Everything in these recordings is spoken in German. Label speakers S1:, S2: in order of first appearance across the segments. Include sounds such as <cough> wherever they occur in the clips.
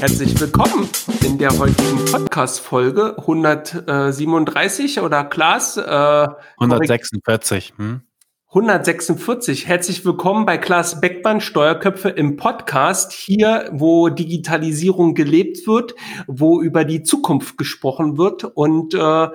S1: Herzlich willkommen in der heutigen Podcast-Folge 137 oder Klaas? Äh,
S2: 146.
S1: Hm? 146. Herzlich willkommen bei Klaas Beckmann, Steuerköpfe im Podcast. Hier, wo Digitalisierung gelebt wird, wo über die Zukunft gesprochen wird und äh,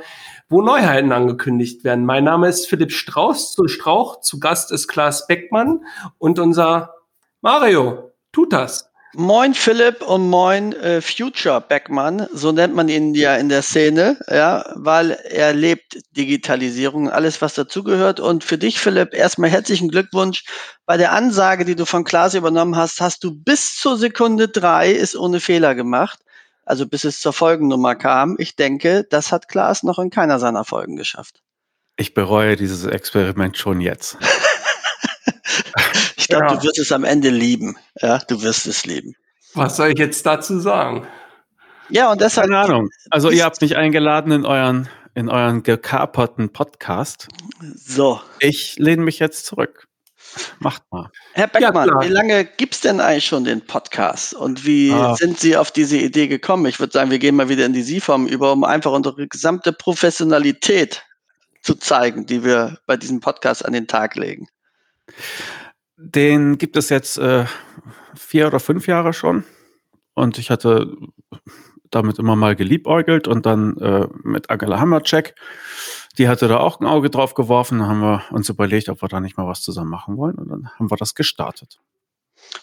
S1: wo Neuheiten angekündigt werden. Mein Name ist Philipp Strauß zu Strauch. Zu Gast ist Klaas Beckmann und unser Mario. Tut das.
S3: Moin Philipp und moin äh, Future Beckmann, so nennt man ihn ja in der Szene, ja, weil er lebt Digitalisierung, alles was dazugehört. Und für dich, Philipp, erstmal herzlichen Glückwunsch. Bei der Ansage, die du von Klaas übernommen hast, hast du bis zur Sekunde drei ist ohne Fehler gemacht. Also bis es zur Folgennummer kam. Ich denke, das hat Klaas noch in keiner seiner Folgen geschafft.
S2: Ich bereue dieses Experiment schon jetzt. <laughs>
S3: Ich glaube, ja. du wirst es am Ende lieben. Ja, du wirst es lieben.
S1: Was soll ich jetzt dazu sagen?
S2: Ja, und deshalb. Keine Ahnung. Also ihr habt mich eingeladen in euren, in euren gekaperten Podcast.
S3: So.
S2: Ich lehne mich jetzt zurück. Macht mal.
S3: Herr Beckmann, ja, wie lange gibt es denn eigentlich schon den Podcast? Und wie ah. sind Sie auf diese Idee gekommen? Ich würde sagen, wir gehen mal wieder in die Sie-Form über, um einfach unsere gesamte Professionalität zu zeigen, die wir bei diesem Podcast an den Tag legen.
S2: Den gibt es jetzt äh, vier oder fünf Jahre schon. Und ich hatte damit immer mal geliebäugelt und dann äh, mit Angela Hammercheck, die hatte da auch ein Auge drauf geworfen. Dann haben wir uns überlegt, ob wir da nicht mal was zusammen machen wollen. Und dann haben wir das gestartet.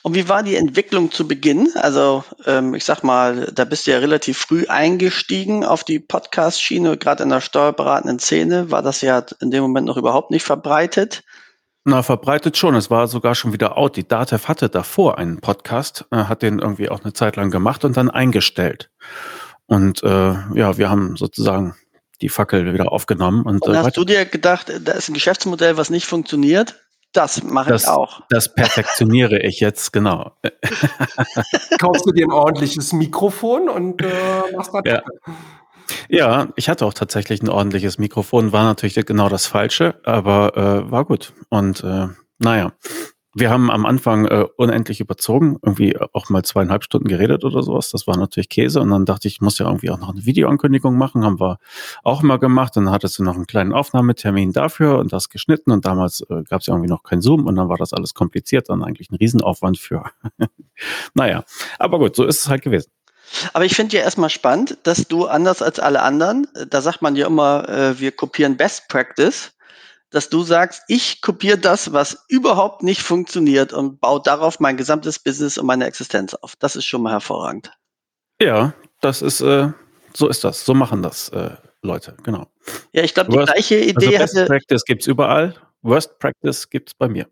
S3: Und wie war die Entwicklung zu Beginn? Also ähm, ich sag mal, da bist du ja relativ früh eingestiegen auf die Podcast-Schiene, gerade in der steuerberatenden Szene war das ja in dem Moment noch überhaupt nicht verbreitet.
S2: Na, verbreitet schon. Es war sogar schon wieder out. Die Datev hatte davor einen Podcast, äh, hat den irgendwie auch eine Zeit lang gemacht und dann eingestellt. Und äh, ja, wir haben sozusagen die Fackel wieder aufgenommen. Und,
S3: und äh, hast du dir gedacht, da ist ein Geschäftsmodell, was nicht funktioniert? Das mache ich auch.
S2: Das perfektioniere ich jetzt, genau. <laughs>
S1: Kaufst du dir ein ordentliches Mikrofon und äh, machst was.
S2: Ja. Ja, ich hatte auch tatsächlich ein ordentliches Mikrofon, war natürlich genau das Falsche, aber äh, war gut. Und äh, naja, wir haben am Anfang äh, unendlich überzogen, irgendwie auch mal zweieinhalb Stunden geredet oder sowas. Das war natürlich Käse. Und dann dachte ich, ich muss ja irgendwie auch noch eine Videoankündigung machen. Haben wir auch mal gemacht. Dann hattest du noch einen kleinen Aufnahmetermin dafür und das geschnitten. Und damals äh, gab es ja irgendwie noch kein Zoom und dann war das alles kompliziert. Dann eigentlich ein Riesenaufwand für. <laughs> naja, aber gut, so ist es halt gewesen.
S3: Aber ich finde ja erstmal spannend, dass du anders als alle anderen, da sagt man ja immer, äh, wir kopieren Best Practice, dass du sagst, ich kopiere das, was überhaupt nicht funktioniert und baue darauf mein gesamtes Business und meine Existenz auf. Das ist schon mal hervorragend.
S2: Ja, das ist, äh, so ist das. So machen das äh, Leute, genau.
S3: Ja, ich glaube, die gleiche Idee
S2: also Best Practice gibt es überall. Worst Practice gibt es bei mir.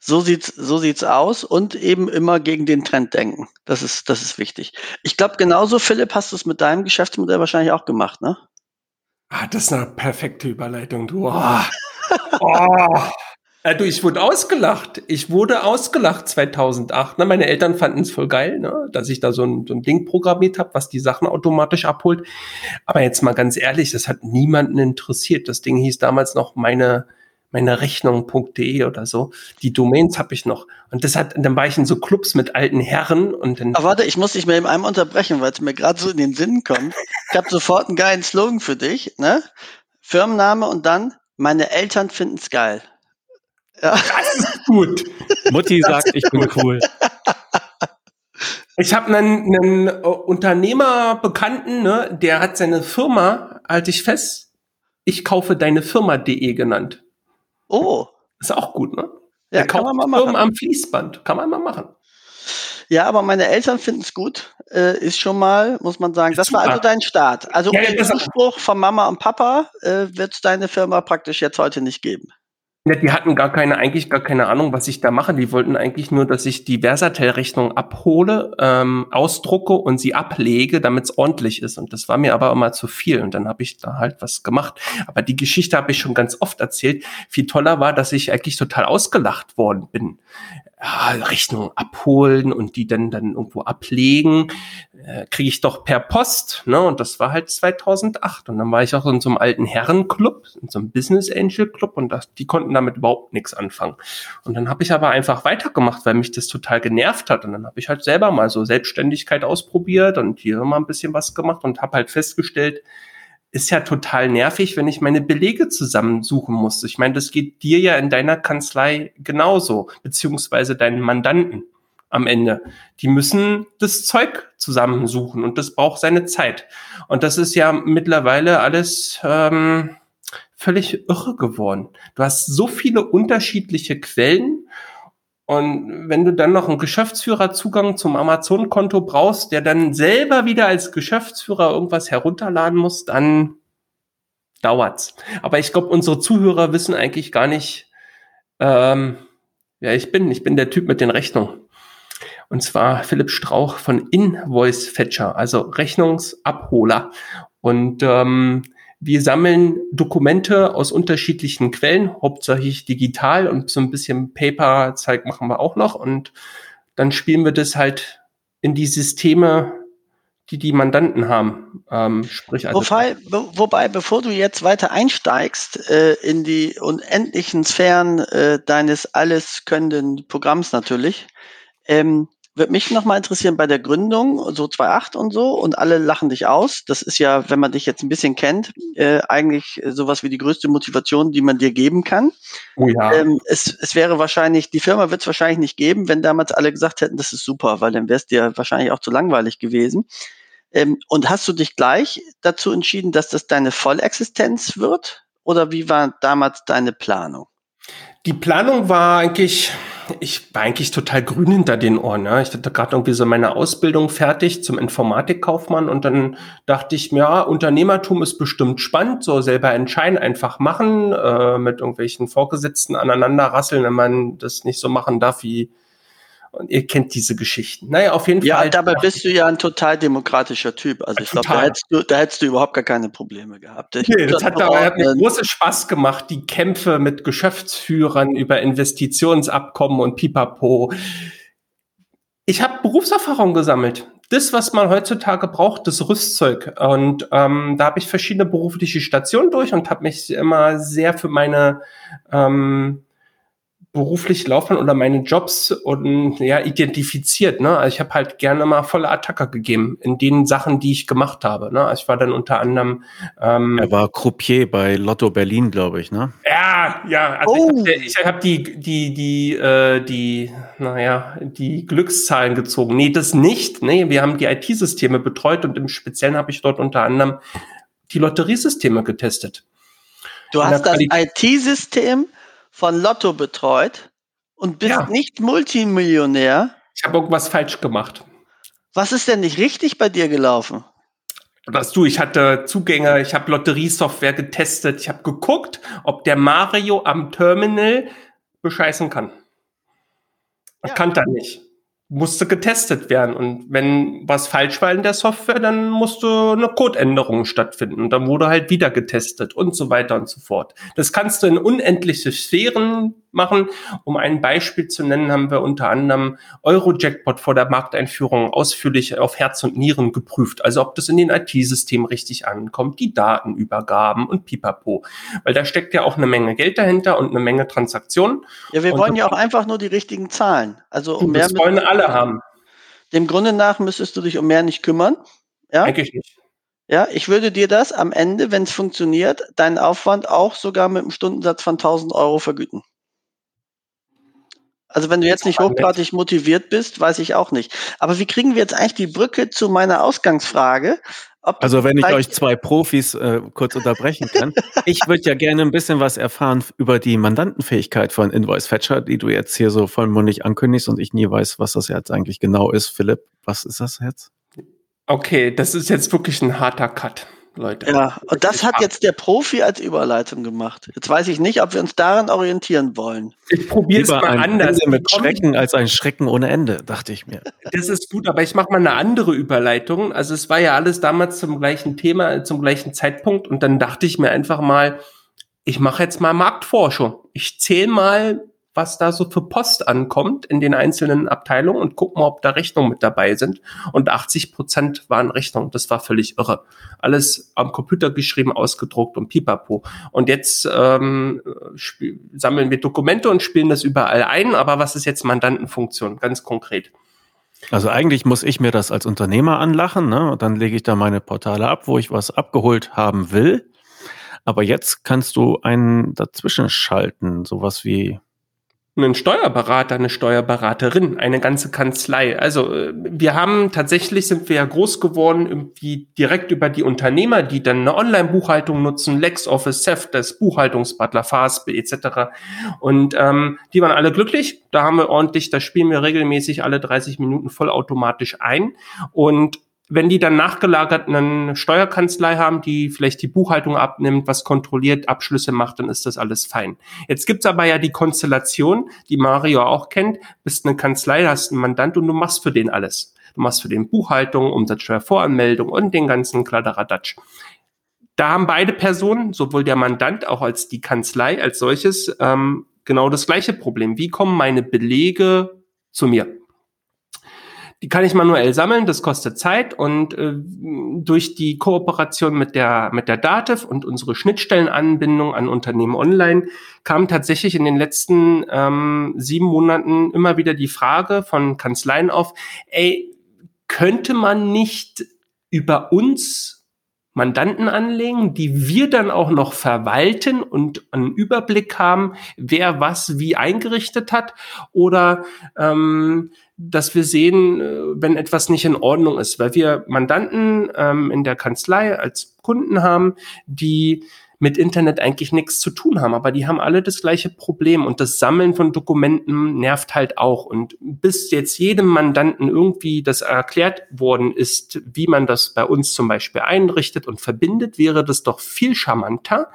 S3: So sieht's, so sieht's aus und eben immer gegen den Trend denken. Das ist, das ist wichtig. Ich glaube, genauso, Philipp, hast du es mit deinem Geschäftsmodell wahrscheinlich auch gemacht, ne?
S1: Ah, das ist eine perfekte Überleitung, du. Oh. oh. Ja, du, ich wurde ausgelacht. Ich wurde ausgelacht 2008. Ne? Meine Eltern fanden es voll geil, ne? dass ich da so ein, so ein Ding programmiert habe, was die Sachen automatisch abholt. Aber jetzt mal ganz ehrlich, das hat niemanden interessiert. Das Ding hieß damals noch meine meine Rechnung.de oder so. Die Domains habe ich noch. Und das hat, dann war ich in so Clubs mit alten Herren und dann.
S3: Aber warte, ich muss dich mal eben einmal unterbrechen, weil es mir gerade so in den Sinn kommt. Ich habe sofort einen geilen Slogan für dich, ne? Firmenname und dann, meine Eltern finden's geil.
S1: Ja. Das ist gut.
S2: Mutti sagt, ich bin cool.
S1: Ich habe einen, einen Unternehmer Bekannten, ne, der hat seine Firma, halte ich fest, ich kaufe deine Firma.de genannt.
S3: Oh.
S1: Ist auch gut, ne? Ja, kann man mal machen. am Fließband. Kann man mal machen.
S3: Ja, aber meine Eltern finden es gut. Äh, ist schon mal, muss man sagen. Das war also dein Start. Also ja, ohne Zuspruch von Mama und Papa äh, wird es deine Firma praktisch jetzt heute nicht geben.
S1: Ja, die hatten gar keine, eigentlich gar keine Ahnung, was ich da mache. Die wollten eigentlich nur, dass ich die Versatel-Rechnung abhole, ähm, ausdrucke und sie ablege, damit es ordentlich ist. Und das war mir aber immer zu viel. Und dann habe ich da halt was gemacht. Aber die Geschichte habe ich schon ganz oft erzählt. Viel toller war, dass ich eigentlich total ausgelacht worden bin. Ja, Rechnung abholen und die dann dann irgendwo ablegen. Äh, kriege ich doch per Post, ne? Und das war halt 2008. Und dann war ich auch in so einem alten Herrenclub, in so einem Business Angel Club und das, die konnten damit überhaupt nichts anfangen. Und dann habe ich aber einfach weitergemacht, weil mich das total genervt hat. Und dann habe ich halt selber mal so Selbstständigkeit ausprobiert und hier mal ein bisschen was gemacht und habe halt festgestellt, ist ja total nervig, wenn ich meine Belege zusammensuchen muss. Ich meine, das geht dir ja in deiner Kanzlei genauso, beziehungsweise deinen Mandanten am Ende. Die müssen das Zeug zusammensuchen und das braucht seine Zeit. Und das ist ja mittlerweile alles ähm, völlig irre geworden. Du hast so viele unterschiedliche Quellen und wenn du dann noch einen Geschäftsführerzugang zum Amazon-Konto brauchst, der dann selber wieder als Geschäftsführer irgendwas herunterladen muss, dann dauert's. Aber ich glaube, unsere Zuhörer wissen eigentlich gar nicht, ähm, wer ich bin. Ich bin der Typ mit den Rechnungen. Und zwar Philipp Strauch von Invoice Fetcher, also Rechnungsabholer. Und ähm, wir sammeln Dokumente aus unterschiedlichen Quellen, hauptsächlich digital und so ein bisschen Paper-Zeug machen wir auch noch. Und dann spielen wir das halt in die Systeme, die die Mandanten haben. Ähm, sprich also
S3: wobei, be wobei, bevor du jetzt weiter einsteigst äh, in die unendlichen Sphären äh, deines alles könnenden Programms natürlich, ähm, würde mich nochmal interessieren bei der Gründung, so 2.8 und so, und alle lachen dich aus. Das ist ja, wenn man dich jetzt ein bisschen kennt, äh, eigentlich sowas wie die größte Motivation, die man dir geben kann. Oh ja. Ähm, es, es wäre wahrscheinlich, die Firma wird es wahrscheinlich nicht geben, wenn damals alle gesagt hätten, das ist super, weil dann wäre es dir wahrscheinlich auch zu langweilig gewesen. Ähm, und hast du dich gleich dazu entschieden, dass das deine Vollexistenz wird? Oder wie war damals deine Planung?
S1: Die Planung war eigentlich, ich war eigentlich total grün hinter den Ohren. Ja. Ich hatte gerade irgendwie so meine Ausbildung fertig zum Informatikkaufmann und dann dachte ich mir, ja, Unternehmertum ist bestimmt spannend, so selber entscheiden, einfach machen, äh, mit irgendwelchen Vorgesetzten aneinander rasseln, wenn man das nicht so machen darf, wie und ihr kennt diese Geschichten. Naja, auf jeden
S3: ja,
S1: Fall.
S3: Ja, dabei bist du ja ein total demokratischer Typ. Also ich glaube, da hättest, du, da hättest du überhaupt gar keine Probleme gehabt. Ich
S1: nee, das, hat, aber, hat mir großen Spaß gemacht, die Kämpfe mit Geschäftsführern über Investitionsabkommen und Pipapo. Ich habe Berufserfahrung gesammelt. Das, was man heutzutage braucht, das Rüstzeug. Und ähm, da habe ich verschiedene berufliche Stationen durch und habe mich immer sehr für meine ähm, beruflich laufen oder meine Jobs und ja identifiziert. Ne? Also ich habe halt gerne mal volle Attacke gegeben in den Sachen, die ich gemacht habe. Ne? Also ich war dann unter anderem.
S2: Ähm, er war Croupier bei Lotto Berlin, glaube ich. Ne?
S1: Ja, ja. Also oh. ich habe hab die die die äh, die naja die Glückszahlen gezogen. Nee, das nicht. Nee, wir haben die IT-Systeme betreut und im Speziellen habe ich dort unter anderem die Lotteriesysteme getestet.
S3: Du hast das IT-System von Lotto betreut und bist ja. nicht Multimillionär.
S1: Ich habe irgendwas falsch gemacht.
S3: Was ist denn nicht richtig bei dir gelaufen?
S1: Was du, ich hatte Zugänge, ich habe Lotteriesoftware getestet, ich habe geguckt, ob der Mario am Terminal bescheißen kann. Ja. Kann er nicht musste getestet werden. Und wenn was falsch war in der Software, dann musste eine Codeänderung stattfinden. Und dann wurde halt wieder getestet und so weiter und so fort. Das kannst du in unendliche Sphären machen. Um ein Beispiel zu nennen, haben wir unter anderem Eurojackpot vor der Markteinführung ausführlich auf Herz und Nieren geprüft. Also ob das in den IT-Systemen richtig ankommt, die Datenübergaben und pipapo. Weil da steckt ja auch eine Menge Geld dahinter und eine Menge Transaktionen.
S3: Ja, wir wollen ja auch einfach nur die richtigen Zahlen. Also
S1: um mehr alle haben.
S3: Dem Grunde nach müsstest du dich um mehr nicht kümmern. Ja? Eigentlich nicht. Ja, ich würde dir das am Ende, wenn es funktioniert, deinen Aufwand auch sogar mit einem Stundensatz von 1000 Euro vergüten. Also wenn du jetzt nicht hochgradig motiviert bist, weiß ich auch nicht. Aber wie kriegen wir jetzt eigentlich die Brücke zu meiner Ausgangsfrage?
S2: Also wenn ich euch zwei Profis äh, kurz unterbrechen kann. <laughs> ich würde ja gerne ein bisschen was erfahren über die Mandantenfähigkeit von Invoice Fetcher, die du jetzt hier so vollmundig ankündigst und ich nie weiß, was das jetzt eigentlich genau ist. Philipp, was ist das jetzt?
S1: Okay, das ist jetzt wirklich ein harter Cut. Leute.
S3: Ja, und das hat jetzt der Profi als Überleitung gemacht. Jetzt weiß ich nicht, ob wir uns daran orientieren wollen.
S1: Ich probiere es mal ein anders.
S2: Ende mit Schrecken als ein Schrecken ohne Ende, dachte ich mir.
S1: Das ist gut, aber ich mache mal eine andere Überleitung. Also es war ja alles damals zum gleichen Thema, zum gleichen Zeitpunkt und dann dachte ich mir einfach mal, ich mache jetzt mal Marktforschung. Ich zähle mal, was da so für Post ankommt in den einzelnen Abteilungen und guck mal, ob da Rechnungen mit dabei sind. Und 80 Prozent waren Rechnungen. Das war völlig irre. Alles am Computer geschrieben, ausgedruckt und pipapo. Und jetzt ähm, sammeln wir Dokumente und spielen das überall ein. Aber was ist jetzt Mandantenfunktion? Ganz konkret.
S2: Also eigentlich muss ich mir das als Unternehmer anlachen, ne? Und dann lege ich da meine Portale ab, wo ich was abgeholt haben will. Aber jetzt kannst du einen dazwischen schalten, sowas wie
S1: einen Steuerberater, eine Steuerberaterin, eine ganze Kanzlei. Also äh, wir haben tatsächlich sind wir ja groß geworden irgendwie direkt über die Unternehmer, die dann eine Online-Buchhaltung nutzen, LexOffice, Safdesk, Buchhaltungsbutler, Fastbill etc. Und ähm, die waren alle glücklich. Da haben wir ordentlich, da spielen wir regelmäßig alle 30 Minuten vollautomatisch ein und wenn die dann nachgelagert eine Steuerkanzlei haben, die vielleicht die Buchhaltung abnimmt, was kontrolliert, Abschlüsse macht, dann ist das alles fein. Jetzt gibt's aber ja die Konstellation, die Mario auch kennt, bist eine Kanzlei, hast einen Mandant und du machst für den alles. Du machst für den Buchhaltung, Umsatzsteuervoranmeldung und den ganzen Kladderadatsch. Da haben beide Personen, sowohl der Mandant auch als die Kanzlei als solches, ähm, genau das gleiche Problem. Wie kommen meine Belege zu mir? Die kann ich manuell sammeln, das kostet Zeit und äh, durch die Kooperation mit der, mit der Dativ und unsere Schnittstellenanbindung an Unternehmen online kam tatsächlich in den letzten ähm, sieben Monaten immer wieder die Frage von Kanzleien auf, ey, könnte man nicht über uns Mandanten anlegen, die wir dann auch noch verwalten und einen Überblick haben, wer was wie eingerichtet hat? Oder ähm, dass wir sehen, äh, wenn etwas nicht in Ordnung ist, weil wir Mandanten ähm, in der Kanzlei als Kunden haben, die mit Internet eigentlich nichts zu tun haben, aber die haben alle das gleiche Problem und das Sammeln von Dokumenten nervt halt auch. Und bis jetzt jedem Mandanten irgendwie das erklärt worden ist, wie man das bei uns zum Beispiel einrichtet und verbindet, wäre das doch viel charmanter,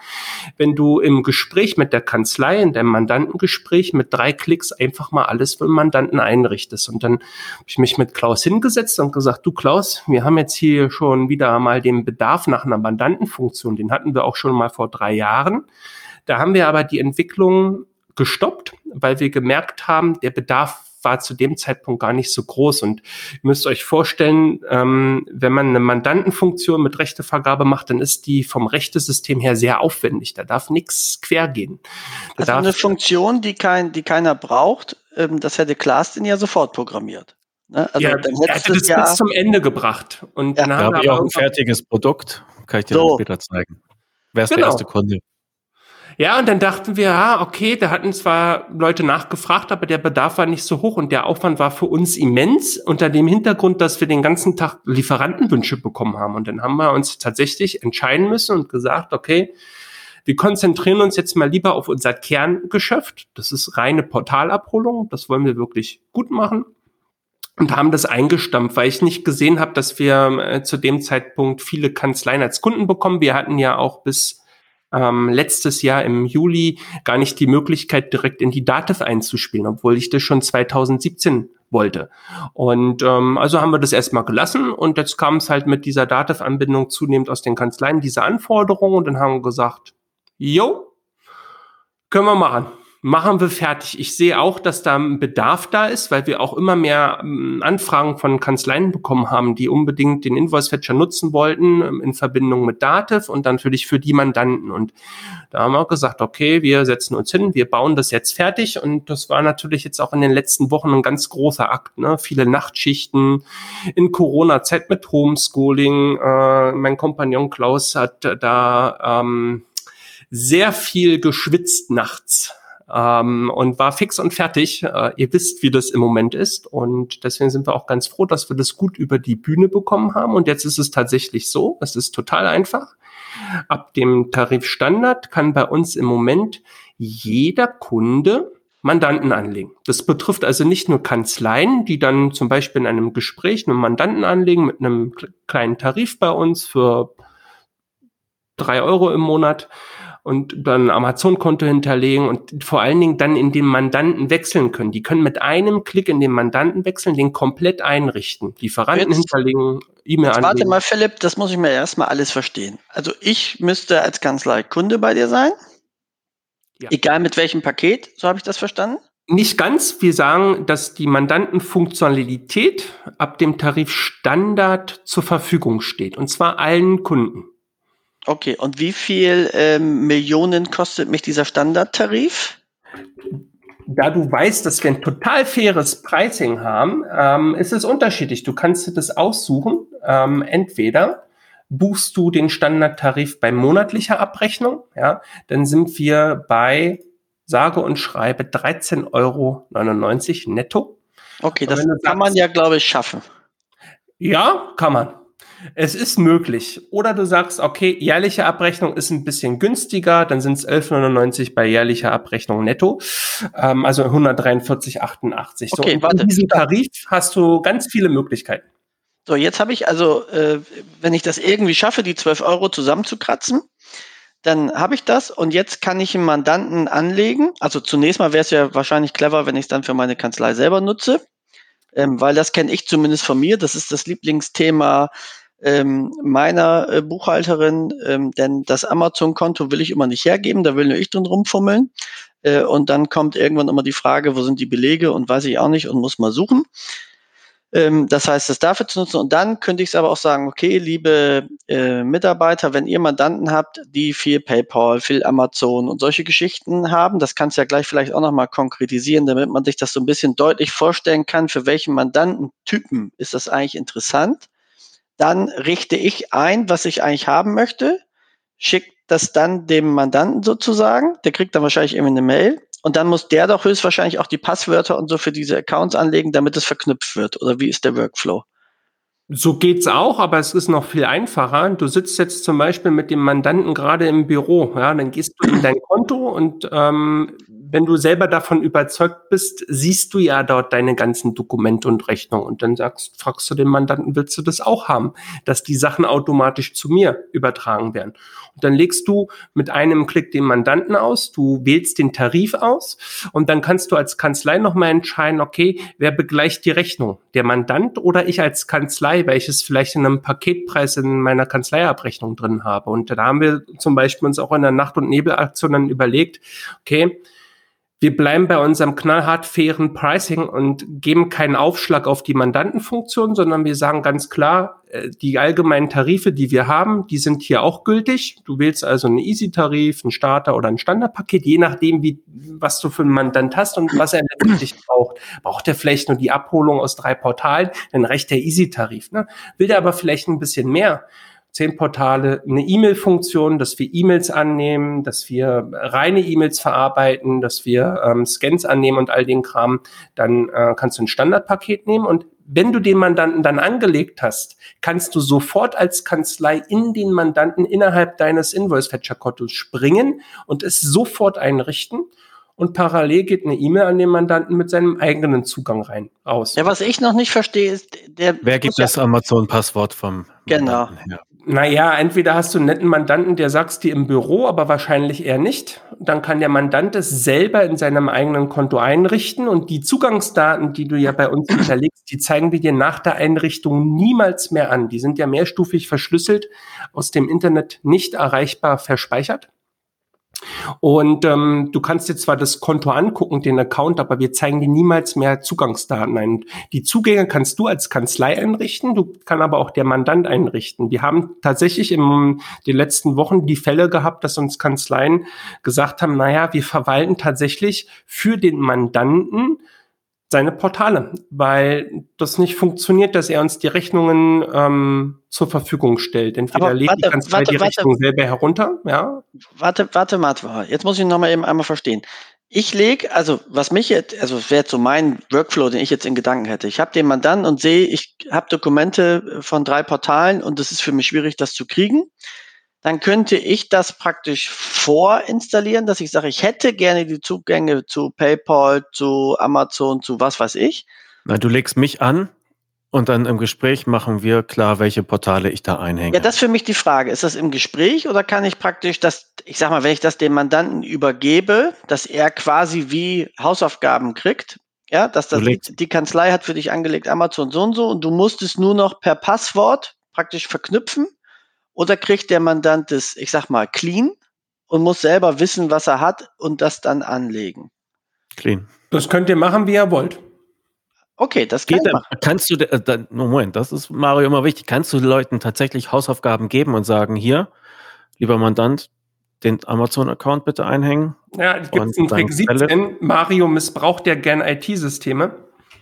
S1: wenn du im Gespräch mit der Kanzlei, in deinem Mandantengespräch mit drei Klicks einfach mal alles für den Mandanten einrichtest. Und dann habe ich mich mit Klaus hingesetzt und gesagt, du Klaus, wir haben jetzt hier schon wieder mal den Bedarf nach einer Mandantenfunktion, den hatten wir auch schon mal vor drei Jahren. Da haben wir aber die Entwicklung gestoppt, weil wir gemerkt haben, der Bedarf war zu dem Zeitpunkt gar nicht so groß. Und ihr müsst euch vorstellen, ähm, wenn man eine Mandantenfunktion mit Rechtevergabe macht, dann ist die vom Rechtesystem her sehr aufwendig. Da darf nichts quer gehen.
S3: Da also eine Funktion, die, kein, die keiner braucht, ähm, das hätte Klaas denn ja sofort programmiert.
S1: Ne? Also ja, dann er hätte das ja bis zum Ende gebracht. Und
S2: ja. dann haben wir auch ein fertiges Produkt. Kann ich dir so. später zeigen. Wer ist genau. der erste Kunde?
S1: Ja, und dann dachten wir, ah, okay, da hatten zwar Leute nachgefragt, aber der Bedarf war nicht so hoch und der Aufwand war für uns immens unter dem Hintergrund, dass wir den ganzen Tag Lieferantenwünsche bekommen haben. Und dann haben wir uns tatsächlich entscheiden müssen und gesagt, okay, wir konzentrieren uns jetzt mal lieber auf unser Kerngeschäft. Das ist reine Portalabholung. Das wollen wir wirklich gut machen und haben das eingestampft, weil ich nicht gesehen habe, dass wir äh, zu dem Zeitpunkt viele Kanzleien als Kunden bekommen. Wir hatten ja auch bis ähm, letztes Jahr im Juli gar nicht die Möglichkeit, direkt in die Dativ einzuspielen, obwohl ich das schon 2017 wollte. Und ähm, also haben wir das erstmal gelassen und jetzt kam es halt mit dieser Dativ-Anbindung zunehmend aus den Kanzleien, diese Anforderungen und dann haben wir gesagt, jo, können wir machen machen wir fertig. Ich sehe auch, dass da ein Bedarf da ist, weil wir auch immer mehr ähm, Anfragen von Kanzleien bekommen haben, die unbedingt den Invoice-Fetcher nutzen wollten ähm, in Verbindung mit Dativ und natürlich für die Mandanten. Und da haben wir gesagt, okay, wir setzen uns hin, wir bauen das jetzt fertig. Und das war natürlich jetzt auch in den letzten Wochen ein ganz großer Akt. Ne? Viele Nachtschichten in Corona-Zeit mit Homeschooling. Äh, mein Kompagnon Klaus hat da ähm, sehr viel geschwitzt nachts ähm, und war fix und fertig. Äh, ihr wisst, wie das im Moment ist und deswegen sind wir auch ganz froh, dass wir das gut über die Bühne bekommen haben und jetzt ist es tatsächlich so, es ist total einfach. Ab dem Tarifstandard kann bei uns im Moment jeder Kunde Mandanten anlegen. Das betrifft also nicht nur Kanzleien, die dann zum Beispiel in einem Gespräch einen Mandanten anlegen mit einem kleinen Tarif bei uns für drei Euro im Monat, und dann Amazon-Konto hinterlegen und vor allen Dingen dann in den Mandanten wechseln können. Die können mit einem Klick in den Mandanten wechseln, den komplett einrichten. Lieferanten jetzt, hinterlegen, E-Mail anlegen.
S3: Warte mal, Philipp, das muss ich mir erstmal alles verstehen. Also ich müsste als Kanzlei Kunde bei dir sein. Ja. Egal mit welchem Paket, so habe ich das verstanden.
S1: Nicht ganz. Wir sagen, dass die Mandantenfunktionalität ab dem Tarif Standard zur Verfügung steht. Und zwar allen Kunden.
S3: Okay, und wie viel ähm, Millionen kostet mich dieser Standardtarif?
S1: Da du weißt, dass wir ein total faires Pricing haben, ähm, ist es unterschiedlich. Du kannst dir das aussuchen. Ähm, entweder buchst du den Standardtarif bei monatlicher Abrechnung, ja, dann sind wir bei sage und schreibe 13,99 Euro netto.
S3: Okay, das kann sagst, man ja, glaube ich, schaffen.
S1: Ja, kann man. Es ist möglich. Oder du sagst, okay, jährliche Abrechnung ist ein bisschen günstiger, dann sind es 11,99 bei jährlicher Abrechnung netto. Ähm, also 143,88. So, okay, warte. In diesem Tarif hast du ganz viele Möglichkeiten.
S3: So, jetzt habe ich also, äh, wenn ich das irgendwie schaffe, die 12 Euro zusammenzukratzen, dann habe ich das und jetzt kann ich einen Mandanten anlegen. Also zunächst mal wäre es ja wahrscheinlich clever, wenn ich es dann für meine Kanzlei selber nutze, ähm, weil das kenne ich zumindest von mir. Das ist das Lieblingsthema ähm, meiner äh, Buchhalterin, ähm, denn das Amazon-Konto will ich immer nicht hergeben, da will nur ich drin rumfummeln. Äh, und dann kommt irgendwann immer die Frage, wo sind die Belege und weiß ich auch nicht und muss mal suchen. Ähm, das heißt, das dafür zu nutzen. Und dann könnte ich es aber auch sagen, okay, liebe äh, Mitarbeiter, wenn ihr Mandanten habt, die viel PayPal, viel Amazon und solche Geschichten haben, das kannst du ja gleich vielleicht auch nochmal konkretisieren, damit man sich das so ein bisschen deutlich vorstellen kann, für welchen Mandantentypen ist das eigentlich interessant. Dann richte ich ein, was ich eigentlich haben möchte, schicke das dann dem Mandanten sozusagen, der kriegt dann wahrscheinlich irgendwie eine Mail und dann muss der doch höchstwahrscheinlich auch die Passwörter und so für diese Accounts anlegen, damit es verknüpft wird. Oder wie ist der Workflow?
S1: So geht's auch, aber es ist noch viel einfacher. Du sitzt jetzt zum Beispiel mit dem Mandanten gerade im Büro, ja, dann gehst du in dein Konto und ähm, wenn du selber davon überzeugt bist, siehst du ja dort deine ganzen Dokumente und Rechnungen und dann sagst, fragst du den Mandanten, willst du das auch haben, dass die Sachen automatisch zu mir übertragen werden? Und dann legst du mit einem Klick den Mandanten aus, du wählst den Tarif aus und dann kannst du als Kanzlei nochmal entscheiden, okay, wer begleicht die Rechnung? Der Mandant oder ich als Kanzlei, welches vielleicht in einem Paketpreis in meiner Kanzleiabrechnung drin habe. Und da haben wir zum Beispiel uns auch in der Nacht- und Nebelaktion dann überlegt, okay, wir bleiben bei unserem knallhart fairen Pricing und geben keinen Aufschlag auf die Mandantenfunktion, sondern wir sagen ganz klar, äh, die allgemeinen Tarife, die wir haben, die sind hier auch gültig. Du wählst also einen Easy-Tarif, einen Starter oder ein Standardpaket, je nachdem, wie, was du für einen Mandant hast und was er letztendlich braucht. Braucht er vielleicht nur die Abholung aus drei Portalen, dann reicht der Easy-Tarif. Ne? Will der aber vielleicht ein bisschen mehr, zehn Portale eine E-Mail-Funktion, dass wir E-Mails annehmen, dass wir reine E-Mails verarbeiten, dass wir ähm, Scans annehmen und all den Kram, dann äh, kannst du ein Standardpaket nehmen und wenn du den Mandanten dann angelegt hast, kannst du sofort als Kanzlei in den Mandanten innerhalb deines Invoice-Fetcher-Kontos springen und es sofort einrichten und parallel geht eine E-Mail an den Mandanten mit seinem eigenen Zugang rein raus.
S3: Ja, was ich noch nicht verstehe, ist
S2: der. Wer gibt das Amazon-Passwort vom?
S3: Genau.
S1: Naja, entweder hast du einen netten Mandanten, der sagst dir im Büro, aber wahrscheinlich eher nicht. Dann kann der Mandant es selber in seinem eigenen Konto einrichten und die Zugangsdaten, die du ja bei uns hinterlegst, die zeigen wir dir nach der Einrichtung niemals mehr an. Die sind ja mehrstufig verschlüsselt, aus dem Internet nicht erreichbar verspeichert. Und ähm, du kannst dir zwar das Konto angucken, den Account, aber wir zeigen dir niemals mehr Zugangsdaten ein. Die Zugänge kannst du als Kanzlei einrichten, du kann aber auch der Mandant einrichten. Wir haben tatsächlich in den letzten Wochen die Fälle gehabt, dass uns Kanzleien gesagt haben, naja, wir verwalten tatsächlich für den Mandanten seine Portale, weil das nicht funktioniert, dass er uns die Rechnungen ähm, zur Verfügung stellt. Entweder Aber lädt die Kanzlei warte, die warte, Rechnung selber herunter, ja.
S3: Warte, warte, warte, jetzt muss ich noch mal eben einmal verstehen. Ich lege, also was mich jetzt, also wäre jetzt so mein Workflow, den ich jetzt in Gedanken hätte. Ich habe den Mandanten und sehe, ich habe Dokumente von drei Portalen und es ist für mich schwierig, das zu kriegen dann könnte ich das praktisch vorinstallieren, dass ich sage, ich hätte gerne die Zugänge zu PayPal, zu Amazon, zu was weiß ich.
S2: Na, du legst mich an und dann im Gespräch machen wir klar, welche Portale ich da einhänge.
S3: Ja, das ist für mich die Frage. Ist das im Gespräch oder kann ich praktisch das, ich sag mal, wenn ich das dem Mandanten übergebe, dass er quasi wie Hausaufgaben kriegt, ja, dass das die, die Kanzlei hat für dich angelegt Amazon so und so und du musst es nur noch per Passwort praktisch verknüpfen oder kriegt der Mandant es, ich sag mal, clean und muss selber wissen, was er hat und das dann anlegen?
S2: Clean.
S1: Das könnt ihr machen, wie ihr wollt.
S3: Okay, das geht.
S2: Dann, kannst du, äh, dann, Moment, das ist Mario immer wichtig. Kannst du den Leuten tatsächlich Hausaufgaben geben und sagen, hier, lieber Mandant, den Amazon-Account bitte einhängen?
S1: Ja, es gibt einen Trick 17. Mario missbraucht ja gern IT-Systeme.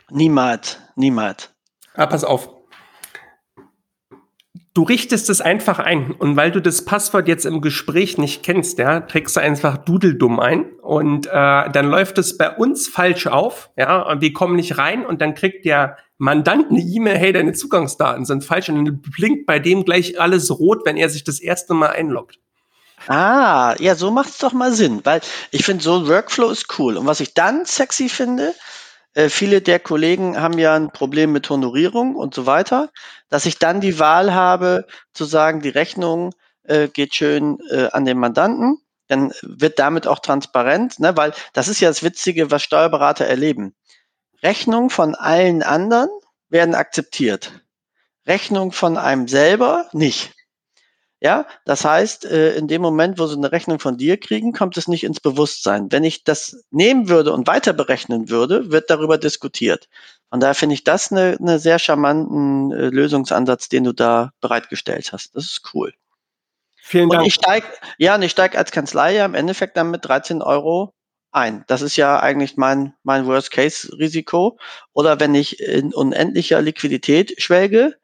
S3: Niemals, niemals.
S1: Ah, pass auf. Du richtest es einfach ein. Und weil du das Passwort jetzt im Gespräch nicht kennst, ja, trägst du einfach Dudeldumm ein. Und äh, dann läuft es bei uns falsch auf, ja, und wir kommen nicht rein und dann kriegt der Mandant eine E-Mail, hey, deine Zugangsdaten sind falsch. Und dann blinkt bei dem gleich alles rot, wenn er sich das erste Mal einloggt.
S3: Ah, ja, so macht's doch mal Sinn, weil ich finde, so ein Workflow ist cool. Und was ich dann sexy finde, äh, viele der Kollegen haben ja ein Problem mit Honorierung und so weiter, dass ich dann die Wahl habe zu sagen, die Rechnung äh, geht schön äh, an den Mandanten, dann wird damit auch transparent, ne, weil das ist ja das Witzige, was Steuerberater erleben. Rechnungen von allen anderen werden akzeptiert. Rechnung von einem selber nicht. Ja, das heißt, äh, in dem Moment, wo sie eine Rechnung von dir kriegen, kommt es nicht ins Bewusstsein. Wenn ich das nehmen würde und weiter berechnen würde, wird darüber diskutiert. Von daher finde ich das eine, eine sehr charmanten äh, Lösungsansatz, den du da bereitgestellt hast. Das ist cool.
S1: Vielen Dank.
S3: Und ich steige, ja, und ich steige als Kanzlei ja im Endeffekt dann mit 13 Euro ein. Das ist ja eigentlich mein, mein Worst-Case-Risiko. Oder wenn ich in unendlicher Liquidität schwelge,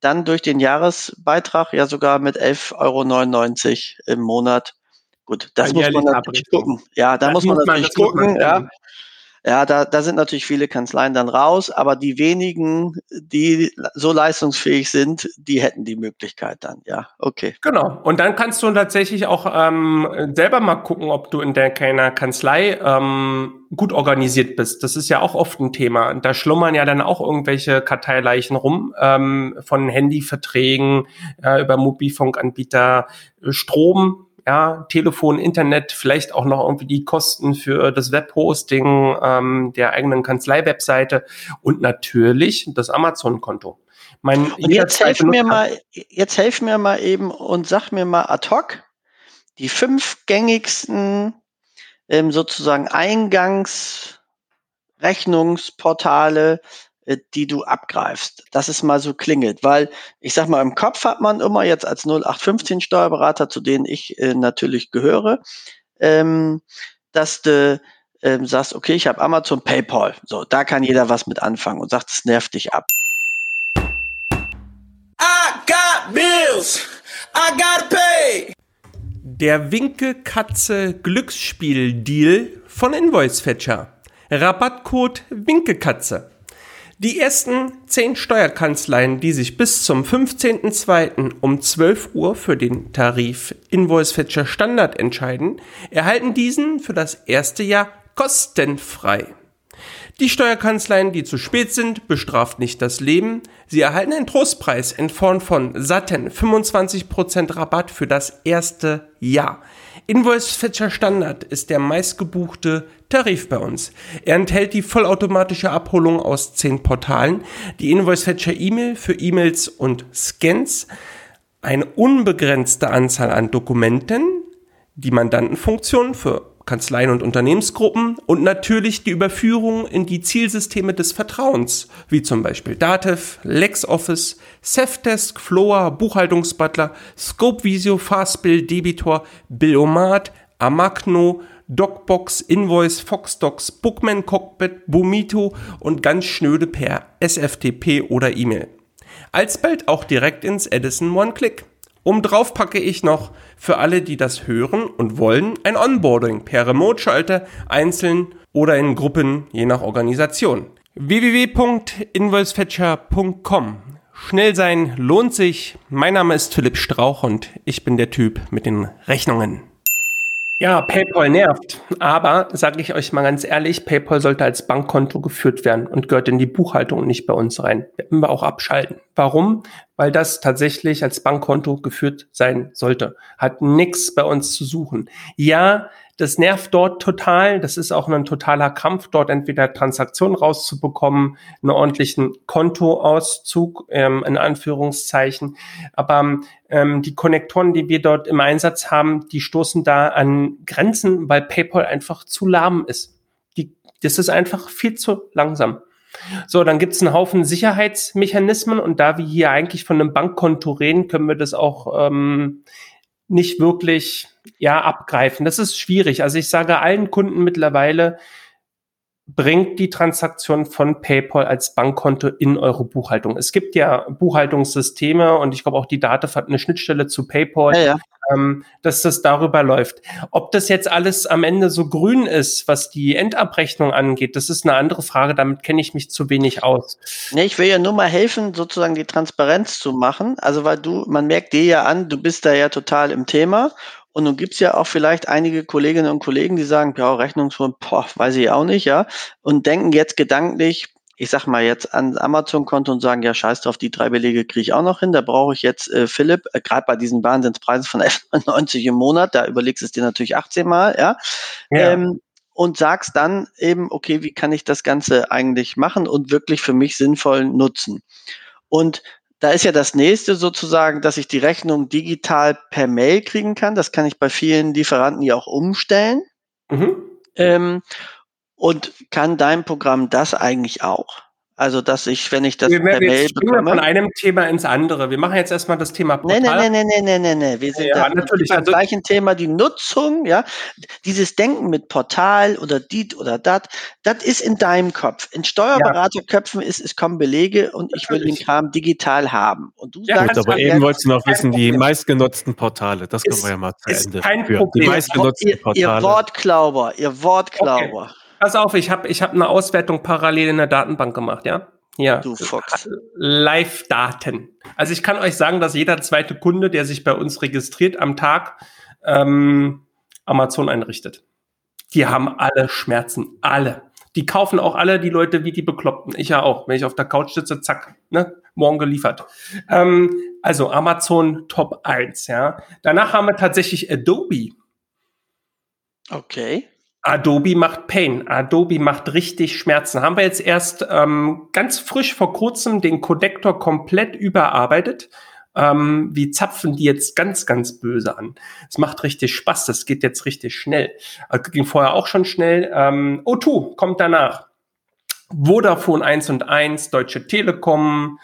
S3: dann durch den Jahresbeitrag ja sogar mit 11,99 Euro im Monat. Gut, das muss man natürlich gucken. Ja, da muss man natürlich gucken. Ja. Ja, da, da sind natürlich viele Kanzleien dann raus, aber die wenigen, die so leistungsfähig sind, die hätten die Möglichkeit dann, ja, okay.
S1: Genau. Und dann kannst du tatsächlich auch ähm, selber mal gucken, ob du in der keiner Kanzlei ähm, gut organisiert bist. Das ist ja auch oft ein Thema. Da schlummern ja dann auch irgendwelche Karteileichen rum ähm, von Handyverträgen äh, über Mobilfunkanbieter, Strom ja, Telefon, Internet, vielleicht auch noch irgendwie die Kosten für das Webhosting ähm, der eigenen Kanzlei-Webseite und natürlich das Amazon-Konto.
S3: Mein und jetzt helf mir mal, jetzt helf mir mal eben und sag mir mal ad hoc die fünf gängigsten ähm, sozusagen Eingangsrechnungsportale, die du abgreifst, dass es mal so klingelt. Weil ich sag mal, im Kopf hat man immer jetzt als 0815 Steuerberater, zu denen ich äh, natürlich gehöre, ähm, dass du ähm, sagst, okay, ich habe Amazon PayPal. So, da kann jeder was mit anfangen und sagt, es nervt dich ab. I got bills.
S1: I gotta pay. Der Winke-Katze Glücksspiel-Deal von Invoice Fetcher. Rabattcode Winkekatze. Die ersten zehn Steuerkanzleien, die sich bis zum 15.02. um 12 Uhr für den Tarif Invoice Fetcher Standard entscheiden, erhalten diesen für das erste Jahr kostenfrei. Die Steuerkanzleien, die zu spät sind, bestraft nicht das Leben. Sie erhalten einen Trostpreis in Form von satten 25% Rabatt für das erste Jahr. Invoice Fetcher Standard ist der meistgebuchte Tarif bei uns. Er enthält die vollautomatische Abholung aus zehn Portalen, die Invoice Fetcher E-Mail für E-Mails und Scans, eine unbegrenzte Anzahl an Dokumenten, die Mandantenfunktion für Kanzleien und Unternehmensgruppen und natürlich die Überführung in die Zielsysteme des Vertrauens, wie zum Beispiel Datev, LexOffice, Safdesk, Floa, Buchhaltungsbutler, Scopevisio, Fastbill, Debitor, Billomat, Amagno, Docbox, Invoice, Foxdocs, Bookman Cockpit, Bumito und ganz schnöde per SFTP oder E-Mail. Alsbald auch direkt ins Edison One-Click. Obendrauf packe ich noch für alle, die das hören und wollen, ein Onboarding per Remote-Schalter, einzeln oder in Gruppen, je nach Organisation. www.invoicefetcher.com Schnell sein lohnt sich. Mein Name ist Philipp Strauch und ich bin der Typ mit den Rechnungen. Ja, PayPal nervt. Aber sage ich euch mal ganz ehrlich, PayPal sollte als Bankkonto geführt werden und gehört in die Buchhaltung und nicht bei uns rein. Werden wir auch abschalten. Warum? Weil das tatsächlich als Bankkonto geführt sein sollte. Hat nichts bei uns zu suchen. Ja, das nervt dort total. Das ist auch ein totaler Kampf, dort entweder Transaktionen rauszubekommen, einen ordentlichen Kontoauszug, ähm, in Anführungszeichen. Aber ähm, die Konnektoren, die wir dort im Einsatz haben, die stoßen da an Grenzen, weil PayPal einfach zu lahm ist Das ist einfach viel zu langsam. So, dann gibt es einen Haufen Sicherheitsmechanismen und da wir hier eigentlich von einem Bankkonto reden, können wir das auch ähm, nicht wirklich ja abgreifen. Das ist schwierig. Also ich sage allen Kunden mittlerweile, bringt die Transaktion von PayPal als Bankkonto in eure Buchhaltung. Es gibt ja Buchhaltungssysteme und ich glaube auch die Dativ hat eine Schnittstelle zu PayPal, ja, ja. Ähm, dass das darüber läuft. Ob das jetzt alles am Ende so grün ist, was die Endabrechnung angeht, das ist eine andere Frage. Damit kenne ich mich zu wenig aus.
S3: Nee, ich will ja nur mal helfen, sozusagen die Transparenz zu machen. Also weil du, man merkt dir ja an, du bist da ja total im Thema und nun gibt's ja auch vielleicht einige Kolleginnen und Kollegen, die sagen, ja, Rechnungsform, boah, weiß ich auch nicht, ja, und denken jetzt gedanklich, ich sag mal jetzt an Amazon-Konto und sagen, ja, scheiß drauf, die drei Belege kriege ich auch noch hin, da brauche ich jetzt äh, Philipp, äh, gerade bei diesen Wahnsinnspreisen von <laughs> 11,90 im Monat, da überlegst du es dir natürlich 18 Mal, ja, ja. Ähm, und sagst dann eben, okay, wie kann ich das Ganze eigentlich machen und wirklich für mich sinnvoll nutzen? Und da ist ja das nächste sozusagen, dass ich die Rechnung digital per Mail kriegen kann. Das kann ich bei vielen Lieferanten ja auch umstellen. Mhm. Ähm, und kann dein Programm das eigentlich auch? Also, dass ich, wenn ich das
S1: wir, per wir Mail bekomme. von einem Thema ins andere. Wir machen jetzt erstmal das Thema
S3: Portal. Nee, nee, nee, nee, nee, nee. Wir sind ja, natürlich beim also, gleichen Thema, die Nutzung, ja. Dieses Denken mit Portal oder dit oder dat, das ist in deinem Kopf. In Steuerberaterköpfen ist, es kommen Belege und ich will den Kram digital haben. Und
S2: du ja, sagst, gut, aber eben wolltest du noch wissen, die meistgenutzten Portale. Das können wir ja mal zu Ende
S1: kein führen. Problem.
S3: Die meistgenutzten Portale. Ihr Wortklauber, ihr Wortklauber.
S1: Pass auf, ich habe ich hab eine Auswertung parallel in der Datenbank gemacht, ja? Ja.
S3: Du Fox.
S1: Live-Daten. Also ich kann euch sagen, dass jeder zweite Kunde, der sich bei uns registriert am Tag, ähm, Amazon einrichtet. Die haben alle Schmerzen. Alle. Die kaufen auch alle die Leute wie die Bekloppten. Ich ja auch. Wenn ich auf der Couch sitze, zack, ne, morgen geliefert. Ähm, also Amazon Top 1, ja. Danach haben wir tatsächlich Adobe.
S3: Okay.
S1: Adobe macht Pain. Adobe macht richtig Schmerzen. Haben wir jetzt erst ähm, ganz frisch vor kurzem den Codector komplett überarbeitet. Ähm, wie zapfen die jetzt ganz, ganz böse an. Es macht richtig Spaß. Das geht jetzt richtig schnell. Also ging vorher auch schon schnell. Ähm, O2 kommt danach. Vodafone 1 und 1, Deutsche Telekom,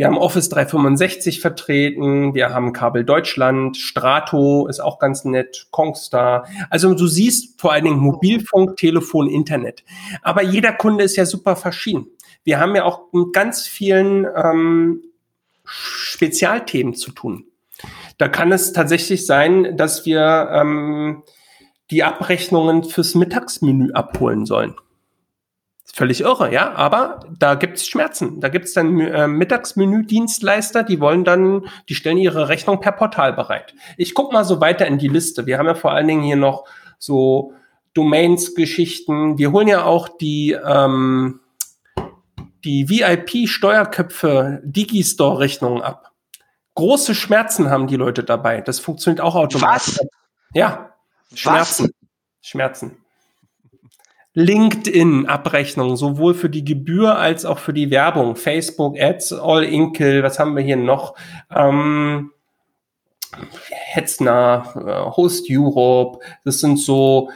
S1: wir haben Office 365 vertreten, wir haben Kabel Deutschland, Strato ist auch ganz nett, Kongstar. Also du siehst vor allen Dingen Mobilfunk, Telefon, Internet. Aber jeder Kunde ist ja super verschieden. Wir haben ja auch mit ganz vielen ähm, Spezialthemen zu tun. Da kann es tatsächlich sein, dass wir ähm, die Abrechnungen fürs Mittagsmenü abholen sollen. Völlig irre, ja, aber da gibt's Schmerzen. Da gibt's dann äh, Mittagsmenü-Dienstleister, die wollen dann, die stellen ihre Rechnung per Portal bereit. Ich guck mal so weiter in die Liste. Wir haben ja vor allen Dingen hier noch so Domains-Geschichten. Wir holen ja auch die, ähm, die VIP-Steuerköpfe Digistore-Rechnungen ab. Große Schmerzen haben die Leute dabei. Das funktioniert auch automatisch.
S3: Was?
S1: Ja. Schmerzen. Was? Schmerzen. LinkedIn-Abrechnung, sowohl für die Gebühr als auch für die Werbung. Facebook Ads, All Inkle, was haben wir hier noch? Ähm, Hetzner, äh, Host Europe, das sind so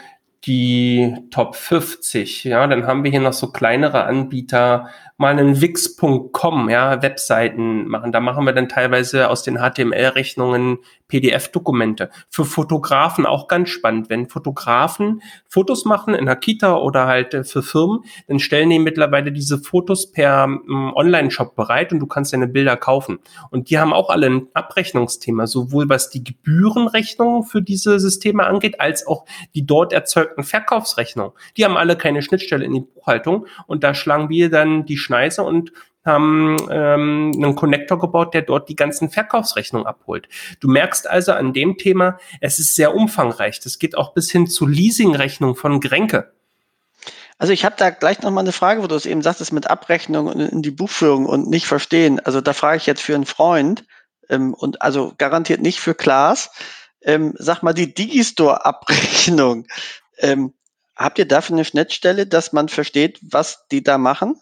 S1: die Top 50. Ja, dann haben wir hier noch so kleinere Anbieter, mal einen Wix.com, ja, Webseiten machen. Da machen wir dann teilweise aus den HTML-Rechnungen PDF-Dokumente. Für Fotografen auch ganz spannend. Wenn Fotografen Fotos machen in der Kita oder halt äh, für Firmen, dann stellen die mittlerweile diese Fotos per ähm, Online-Shop bereit und du kannst deine Bilder kaufen. Und die haben auch alle ein Abrechnungsthema, sowohl was die Gebührenrechnung für diese Systeme angeht, als auch die dort erzeugten Verkaufsrechnungen. Die haben alle keine Schnittstelle in die Buchhaltung und da schlagen wir dann die Schneise und haben ähm, einen Connector gebaut, der dort die ganzen Verkaufsrechnungen abholt. Du merkst also an dem Thema, es ist sehr umfangreich. Das geht auch bis hin zu Leasingrechnungen von Grenke.
S3: Also ich habe da gleich noch mal eine Frage, wo du es eben sagtest mit Abrechnung in die Buchführung und nicht verstehen. Also da frage ich jetzt für einen Freund ähm, und also garantiert nicht für Klaas. Ähm, sag mal die Digistore-Abrechnung. Ähm, habt ihr dafür eine Schnittstelle, dass man versteht, was die da machen?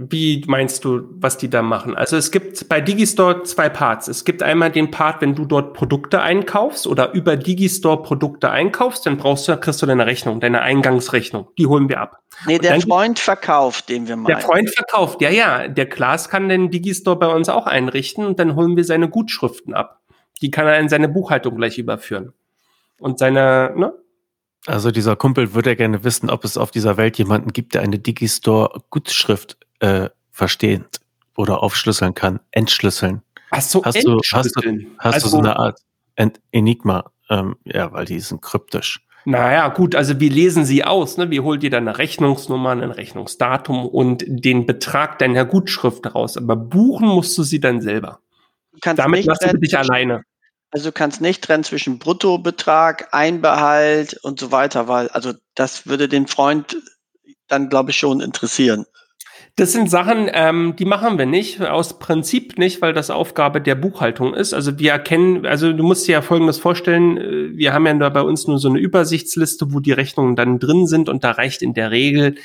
S1: Wie meinst du, was die da machen? Also es gibt bei Digistore zwei Parts. Es gibt einmal den Part, wenn du dort Produkte einkaufst oder über Digistore Produkte einkaufst, dann brauchst du, kriegst du deine Rechnung, deine Eingangsrechnung. Die holen wir ab.
S3: Nee, der Freund verkauft, den wir
S1: mal. Der Freund verkauft, ja, ja. Der Klaas kann den Digistore bei uns auch einrichten und dann holen wir seine Gutschriften ab. Die kann er in seine Buchhaltung gleich überführen. Und seine, ne?
S2: Also dieser Kumpel würde gerne wissen, ob es auf dieser Welt jemanden gibt, der eine Digistore Gutschrift äh, verstehen oder aufschlüsseln kann, entschlüsseln.
S1: Ach so,
S2: hast du, hast du, hast also, du so eine Art Enigma? Ähm, ja, weil die sind kryptisch.
S1: Naja, gut, also wir lesen sie aus. Ne? Wir holen dir dann eine Rechnungsnummer, ein Rechnungsdatum und den Betrag deiner Gutschrift raus. Aber buchen musst du sie dann selber. Damit machst du dich alleine.
S3: Also du kannst nicht trennen zwischen Bruttobetrag, Einbehalt und so weiter, weil also das würde den Freund dann, glaube ich, schon interessieren.
S1: Das sind Sachen, ähm, die machen wir nicht, aus Prinzip nicht, weil das Aufgabe der Buchhaltung ist. Also wir erkennen, also du musst dir ja Folgendes vorstellen, äh, wir haben ja da bei uns nur so eine Übersichtsliste, wo die Rechnungen dann drin sind und da reicht in der Regel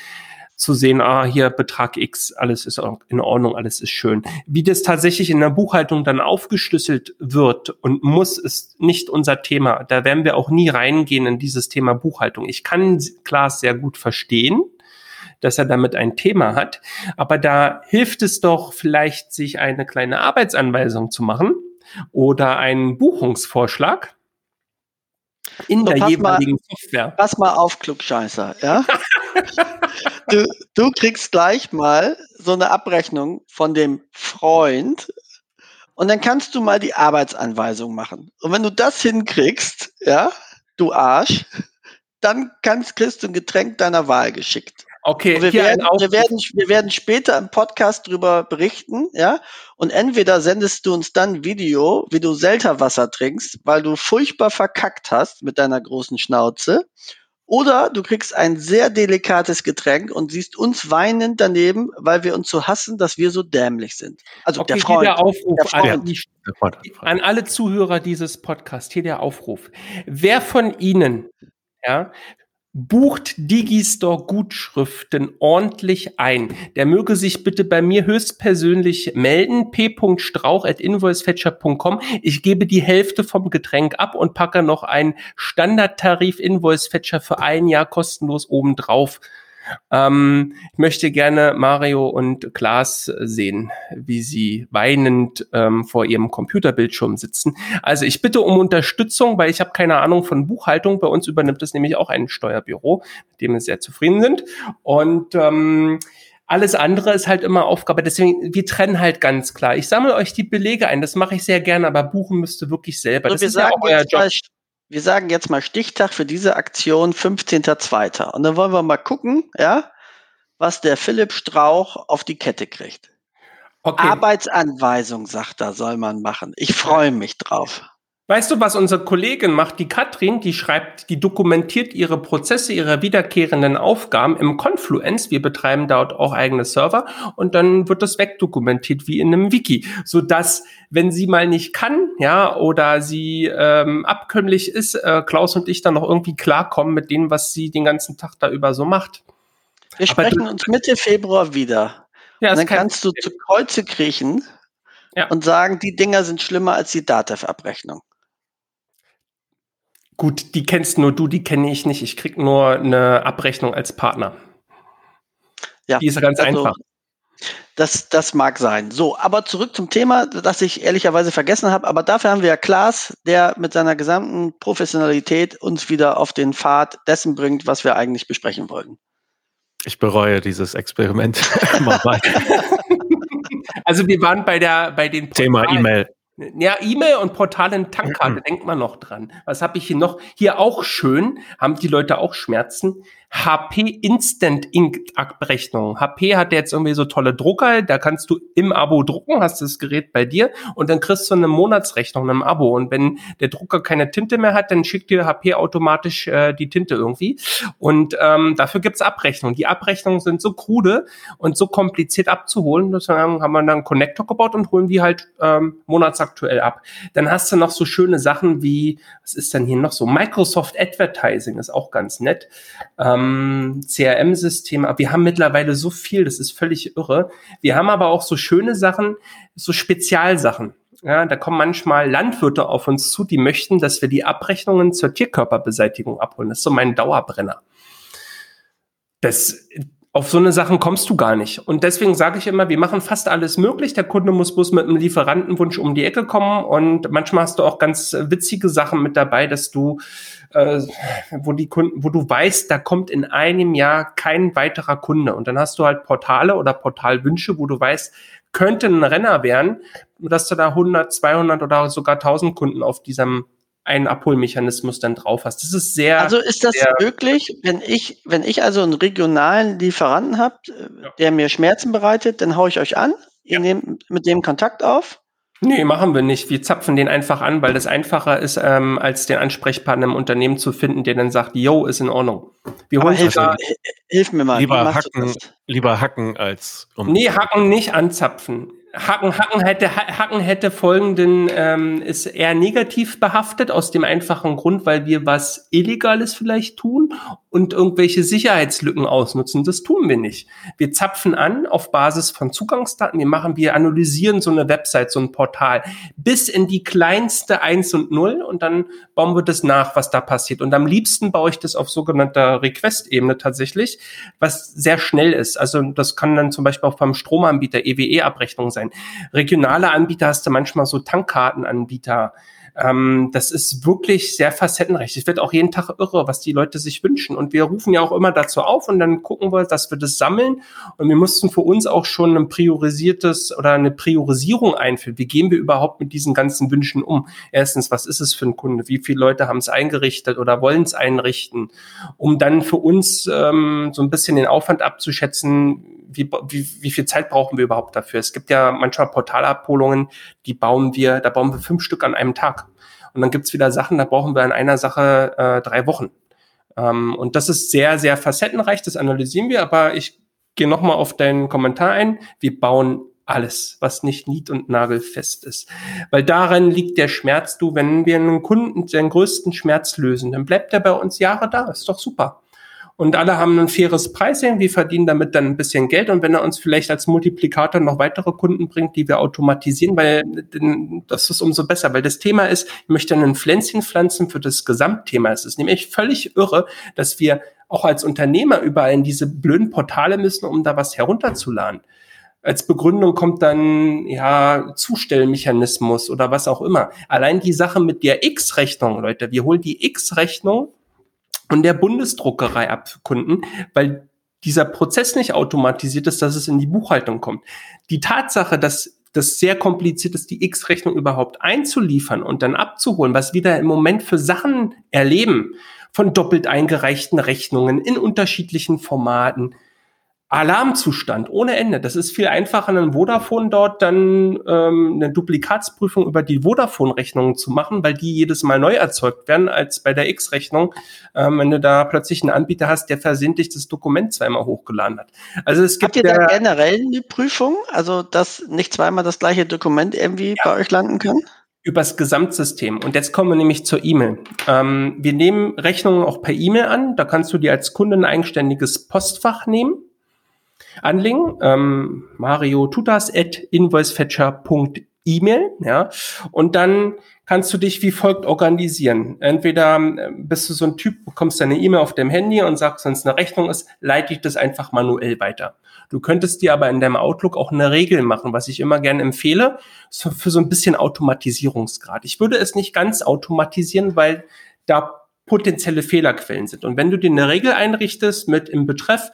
S1: zu sehen, ah, hier Betrag X, alles ist in Ordnung, alles ist schön. Wie das tatsächlich in der Buchhaltung dann aufgeschlüsselt wird und muss, ist nicht unser Thema. Da werden wir auch nie reingehen in dieses Thema Buchhaltung. Ich kann Klaas sehr gut verstehen dass er damit ein Thema hat. Aber da hilft es doch vielleicht, sich eine kleine Arbeitsanweisung zu machen oder einen Buchungsvorschlag in der jeweiligen
S3: mal, Software. Pass mal auf, Klugscheißer, ja? <laughs> du, du kriegst gleich mal so eine Abrechnung von dem Freund und dann kannst du mal die Arbeitsanweisung machen. Und wenn du das hinkriegst, ja, du Arsch, dann kannst, kriegst du ein Getränk deiner Wahl geschickt.
S1: Okay,
S3: wir werden, wir, werden, wir werden später im Podcast darüber berichten, ja. Und entweder sendest du uns dann ein Video, wie du Selterwasser trinkst, weil du furchtbar verkackt hast mit deiner großen Schnauze. Oder du kriegst ein sehr delikates Getränk und siehst uns weinend daneben, weil wir uns so hassen, dass wir so dämlich sind.
S1: Also okay, der Freund. Der Aufruf der Freund. An, an alle Zuhörer dieses Podcasts, hier der Aufruf. Wer von Ihnen ja, bucht Digistore Gutschriften ordentlich ein. Der möge sich bitte bei mir höchstpersönlich melden. p.strauch at invoicefetcher.com. Ich gebe die Hälfte vom Getränk ab und packe noch einen Standardtarif Invoicefetcher für ein Jahr kostenlos obendrauf. Ähm, ich möchte gerne Mario und Klaas sehen, wie sie weinend ähm, vor ihrem Computerbildschirm sitzen. Also ich bitte um Unterstützung, weil ich habe keine Ahnung von Buchhaltung. Bei uns übernimmt es nämlich auch ein Steuerbüro, mit dem wir sehr zufrieden sind. Und ähm, alles andere ist halt immer Aufgabe. Deswegen, wir trennen halt ganz klar. Ich sammle euch die Belege ein, das mache ich sehr gerne, aber buchen müsste wirklich selber.
S3: Also das ist ja auch euer Job wir sagen jetzt mal Stichtag für diese Aktion 15.02. Und dann wollen wir mal gucken, ja, was der Philipp Strauch auf die Kette kriegt. Okay. Arbeitsanweisung, sagt er, soll man machen. Ich freue mich drauf.
S1: Weißt du, was unsere Kollegin macht? Die Katrin, die schreibt, die dokumentiert ihre Prozesse, ihre wiederkehrenden Aufgaben im Confluence. Wir betreiben dort auch eigene Server und dann wird das wegdokumentiert wie in einem Wiki, so dass, wenn sie mal nicht kann, ja, oder sie ähm, abkömmlich ist, äh, Klaus und ich dann noch irgendwie klarkommen mit dem, was sie den ganzen Tag da über so macht.
S3: Wir Aber sprechen uns Mitte Februar wieder. Ja, und dann kannst du zu Kreuze kriechen ja. und sagen, die Dinger sind schlimmer als die DATEV-Abrechnung.
S1: Gut, die kennst nur du, die kenne ich nicht. Ich krieg nur eine Abrechnung als Partner.
S3: Ja, die ist ganz also, einfach. Das, das mag sein. So, aber zurück zum Thema, das ich ehrlicherweise vergessen habe. Aber dafür haben wir ja Klaas, der mit seiner gesamten Professionalität uns wieder auf den Pfad dessen bringt, was wir eigentlich besprechen wollten.
S2: Ich bereue dieses Experiment <laughs>
S1: also wir waren bei der bei den
S2: Thema E-Mail.
S1: Ja, E-Mail und Portalen Tankkarte, <clears throat> denkt man noch dran. Was habe ich hier noch? Hier auch schön, haben die Leute auch Schmerzen. HP Instant Ink Abrechnung. HP hat jetzt irgendwie so tolle Drucker, da kannst du im Abo drucken, hast das Gerät bei dir und dann kriegst du eine Monatsrechnung im Abo. Und wenn der Drucker keine Tinte mehr hat, dann schickt dir HP automatisch äh, die Tinte irgendwie. Und ähm, dafür gibt's Abrechnungen. Die Abrechnungen sind so krude und so kompliziert abzuholen, deswegen haben wir dann einen Connector gebaut und holen die halt ähm, monatsaktuell ab. Dann hast du noch so schöne Sachen wie, was ist denn hier noch so? Microsoft Advertising ist auch ganz nett. Ähm, ähm, CRM-Systeme. Wir haben mittlerweile so viel, das ist völlig irre. Wir haben aber auch so schöne Sachen, so Spezialsachen. Ja, da kommen manchmal Landwirte auf uns zu, die möchten, dass wir die Abrechnungen zur Tierkörperbeseitigung abholen. Das ist so mein Dauerbrenner. Das, auf so eine Sachen kommst du gar nicht. Und deswegen sage ich immer, wir machen fast alles möglich. Der Kunde muss bloß mit einem Lieferantenwunsch um die Ecke kommen. Und manchmal hast du auch ganz witzige Sachen mit dabei, dass du, äh, wo die Kunden, wo du weißt, da kommt in einem Jahr kein weiterer Kunde. Und dann hast du halt Portale oder Portalwünsche, wo du weißt, könnte ein Renner werden, dass du da 100, 200 oder sogar 1000 Kunden auf diesem einen Abholmechanismus dann drauf hast. Das ist sehr.
S3: Also ist das möglich, wenn ich, wenn ich also einen regionalen Lieferanten habe, ja. der mir Schmerzen bereitet, dann haue ich euch an, ihr ja. nehmt mit dem Kontakt auf.
S1: Nee, machen wir nicht. Wir zapfen den einfach an, weil das einfacher ist, ähm, als den Ansprechpartner im Unternehmen zu finden, der dann sagt, yo, ist in Ordnung.
S3: Wir holen hilf, also, hilf mir mal.
S2: Lieber hacken, lieber hacken als
S1: um. Nee, hacken nicht anzapfen. Hacken, Hacken hätte, Hacken hätte folgenden, ähm, ist eher negativ behaftet, aus dem einfachen Grund, weil wir was Illegales vielleicht tun und irgendwelche Sicherheitslücken ausnutzen. Das tun wir nicht. Wir zapfen an auf Basis von Zugangsdaten. Wir machen, wir analysieren so eine Website, so ein Portal bis in die kleinste Eins und Null und dann bauen wir das nach, was da passiert. Und am liebsten baue ich das auf sogenannter Request-Ebene tatsächlich, was sehr schnell ist. Also das kann dann zum Beispiel auch beim Stromanbieter EWE-Abrechnung sein sein. Regionale Anbieter hast du manchmal so Tankkartenanbieter. Ähm, das ist wirklich sehr facettenreich. Es wird auch jeden Tag irre, was die Leute sich wünschen. Und wir rufen ja auch immer dazu auf und dann gucken wir, dass wir das sammeln. Und wir mussten für uns auch schon ein priorisiertes oder eine Priorisierung einführen. Wie gehen wir überhaupt mit diesen ganzen Wünschen um? Erstens, was ist es für ein Kunde? Wie viele Leute haben es eingerichtet oder wollen es einrichten? Um dann für uns ähm, so ein bisschen den Aufwand abzuschätzen, wie, wie, wie viel Zeit brauchen wir überhaupt dafür? Es gibt ja manchmal Portalabholungen, die bauen wir, da bauen wir fünf Stück an einem Tag. Und dann gibt's wieder Sachen, da brauchen wir an einer Sache äh, drei Wochen. Ähm, und das ist sehr, sehr facettenreich, das analysieren wir, aber ich gehe nochmal auf deinen Kommentar ein. Wir bauen alles, was nicht nied- und nagelfest ist. Weil daran liegt der Schmerz, du, wenn wir einen Kunden den größten Schmerz lösen, dann bleibt er bei uns Jahre da, ist doch super und alle haben ein faires Pricing, wir verdienen damit dann ein bisschen Geld und wenn er uns vielleicht als Multiplikator noch weitere Kunden bringt, die wir automatisieren, weil das ist umso besser, weil das Thema ist, ich möchte ein Pflänzchen pflanzen für das Gesamtthema. Es ist nämlich völlig irre, dass wir auch als Unternehmer überall in diese blöden Portale müssen, um da was herunterzuladen. Als Begründung kommt dann, ja, Zustellmechanismus oder was auch immer. Allein die Sache mit der X-Rechnung, Leute, wir holen die X-Rechnung und der Bundesdruckerei abkunden, weil dieser Prozess nicht automatisiert ist, dass es in die Buchhaltung kommt. Die Tatsache, dass das sehr kompliziert ist, die X-Rechnung überhaupt einzuliefern und dann abzuholen, was wir da im Moment für Sachen erleben, von doppelt eingereichten Rechnungen in unterschiedlichen Formaten, Alarmzustand ohne Ende. Das ist viel einfacher, einen Vodafone dort dann ähm, eine Duplikatsprüfung über die Vodafone-Rechnungen zu machen, weil die jedes Mal neu erzeugt werden, als bei der X-Rechnung, ähm, wenn du da plötzlich einen Anbieter hast, der versehentlich das Dokument zweimal hochgeladen hat.
S3: Also es gibt Habt ihr da generell eine Prüfung, also dass nicht zweimal das gleiche Dokument irgendwie ja. bei euch landen kann?
S1: übers Gesamtsystem. Und jetzt kommen wir nämlich zur E-Mail. Ähm, wir nehmen Rechnungen auch per E-Mail an. Da kannst du dir als Kunde ein eigenständiges Postfach nehmen anlegen. Ähm, Mario tut das at invoicefetcher.email, ja. Und dann kannst du dich wie folgt organisieren. Entweder äh, bist du so ein Typ, bekommst deine E-Mail auf dem Handy und sagst, wenn es eine Rechnung ist, leite ich das einfach manuell weiter. Du könntest dir aber in deinem Outlook auch eine Regel machen, was ich immer gerne empfehle, für so ein bisschen Automatisierungsgrad. Ich würde es nicht ganz automatisieren, weil da potenzielle Fehlerquellen sind. Und wenn du dir eine Regel einrichtest mit im Betreff,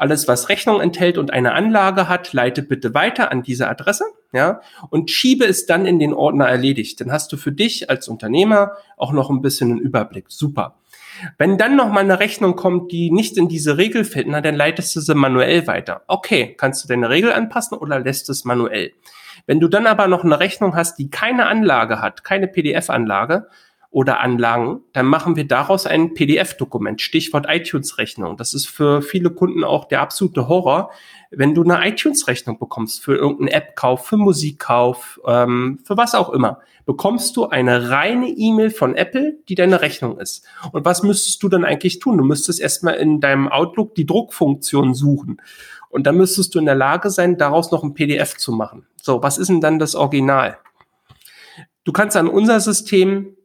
S1: alles, was Rechnung enthält und eine Anlage hat, leite bitte weiter an diese Adresse, ja, und schiebe es dann in den Ordner erledigt. Dann hast du für dich als Unternehmer auch noch ein bisschen einen Überblick. Super. Wenn dann noch mal eine Rechnung kommt, die nicht in diese Regel fällt, na, dann leitest du sie manuell weiter. Okay, kannst du deine Regel anpassen oder lässt es manuell? Wenn du dann aber noch eine Rechnung hast, die keine Anlage hat, keine PDF-Anlage, oder Anlagen, dann machen wir daraus ein PDF-Dokument, Stichwort iTunes-Rechnung. Das ist für viele Kunden auch der absolute Horror, wenn du eine iTunes-Rechnung bekommst für irgendeinen App-Kauf, für Musikkauf, ähm, für was auch immer, bekommst du eine reine E-Mail von Apple, die deine Rechnung ist. Und was müsstest du dann eigentlich tun? Du müsstest erstmal in deinem Outlook die Druckfunktion suchen. Und dann müsstest du in der Lage sein, daraus noch ein PDF zu machen. So, was ist denn dann das Original? Du kannst an unser System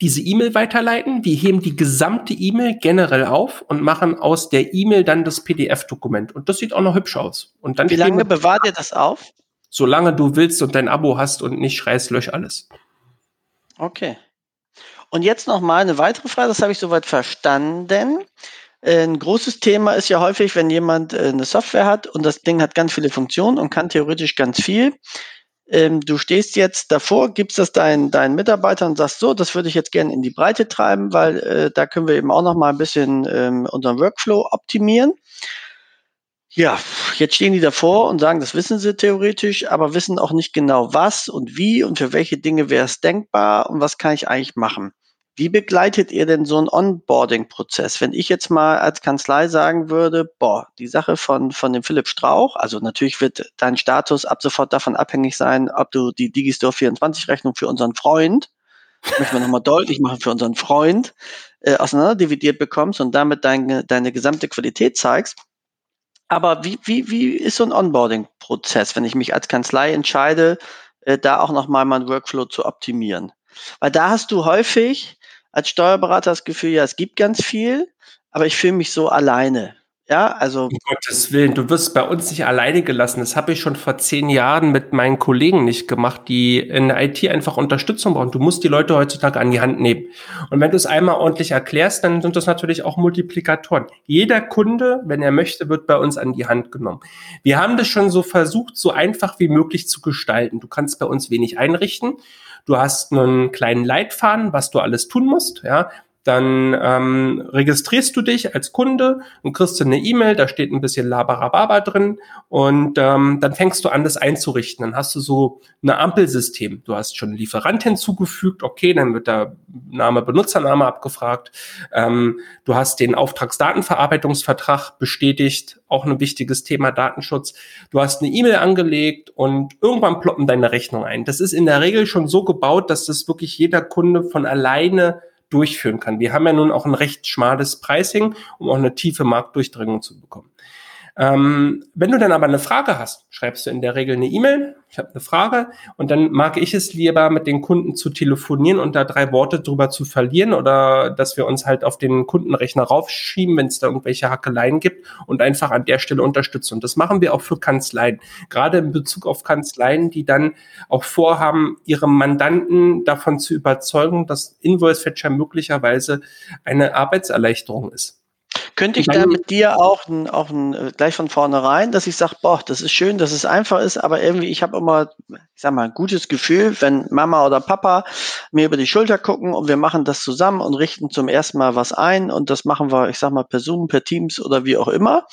S1: diese E-Mail weiterleiten. Wir heben die gesamte E-Mail generell auf und machen aus der E-Mail dann das PDF-Dokument. Und das sieht auch noch hübsch aus. Und dann
S3: Wie lange bewahrt ihr das auf?
S1: Solange du willst und dein Abo hast und nicht schreist, lösch alles.
S3: Okay. Und jetzt noch mal eine weitere Frage, das habe ich soweit verstanden. Ein großes Thema ist ja häufig, wenn jemand äh, eine Software hat und das Ding hat ganz viele Funktionen und kann theoretisch ganz viel, ähm, du stehst jetzt davor, gibst das deinen, deinen Mitarbeitern und sagst so, das würde ich jetzt gerne in die Breite treiben, weil äh, da können wir eben auch noch mal ein bisschen ähm, unseren Workflow optimieren. Ja, jetzt stehen die davor und sagen, das wissen sie theoretisch, aber wissen auch nicht genau was und wie und für welche Dinge wäre es denkbar und was kann ich eigentlich machen. Wie begleitet ihr denn so einen Onboarding-Prozess? Wenn ich jetzt mal als Kanzlei sagen würde, boah, die Sache von, von dem Philipp Strauch, also natürlich wird dein Status ab sofort davon abhängig sein, ob du die Digistore 24 Rechnung für unseren Freund, möchten wir nochmal deutlich machen, für unseren Freund, äh, auseinanderdividiert bekommst und damit deine, deine gesamte Qualität zeigst. Aber wie, wie, wie ist so ein Onboarding-Prozess, wenn ich mich als Kanzlei entscheide, äh, da auch nochmal meinen Workflow zu optimieren? Weil da hast du häufig als Steuerberater das Gefühl, ja, es gibt ganz viel, aber ich fühle mich so alleine. Ja, also.
S1: Um Gottes Willen, du wirst bei uns nicht alleine gelassen. Das habe ich schon vor zehn Jahren mit meinen Kollegen nicht gemacht, die in der IT einfach Unterstützung brauchen. Du musst die Leute heutzutage an die Hand nehmen. Und wenn du es einmal ordentlich erklärst, dann sind das natürlich auch Multiplikatoren. Jeder Kunde, wenn er möchte, wird bei uns an die Hand genommen. Wir haben das schon so versucht, so einfach wie möglich zu gestalten. Du kannst bei uns wenig einrichten. Du hast einen kleinen Leitfaden, was du alles tun musst. Ja, dann ähm, registrierst du dich als Kunde und kriegst du eine E-Mail, da steht ein bisschen Labarababa drin und ähm, dann fängst du an, das einzurichten. Dann hast du so ein Ampelsystem. Du hast schon einen Lieferant hinzugefügt, okay, dann wird der Name, Benutzername abgefragt. Ähm, du hast den Auftragsdatenverarbeitungsvertrag bestätigt, auch ein wichtiges Thema Datenschutz. Du hast eine E-Mail angelegt und irgendwann ploppen deine Rechnung ein. Das ist in der Regel schon so gebaut, dass das wirklich jeder Kunde von alleine durchführen kann. Wir haben ja nun auch ein recht schmales Pricing, um auch eine tiefe Marktdurchdringung zu bekommen. Ähm, wenn du dann aber eine Frage hast, schreibst du in der Regel eine E-Mail, ich habe eine Frage und dann mag ich es lieber, mit den Kunden zu telefonieren und da drei Worte drüber zu verlieren oder dass wir uns halt auf den Kundenrechner raufschieben, wenn es da irgendwelche Hackeleien gibt und einfach an der Stelle unterstützen. Und das machen wir auch für Kanzleien, gerade in Bezug auf Kanzleien, die dann auch vorhaben, ihre Mandanten davon zu überzeugen, dass Invoice Fetcher möglicherweise eine Arbeitserleichterung ist.
S3: Könnte ich da mit dir auch, ein, auch ein, äh, gleich von vornherein, dass ich sage, boah, das ist schön, dass es einfach ist, aber irgendwie, ich habe immer, ich sag mal, ein gutes Gefühl, wenn Mama oder Papa mir über die Schulter gucken und wir machen das zusammen und richten zum ersten Mal was ein und das machen wir, ich sag mal, per Zoom, per Teams oder wie auch immer.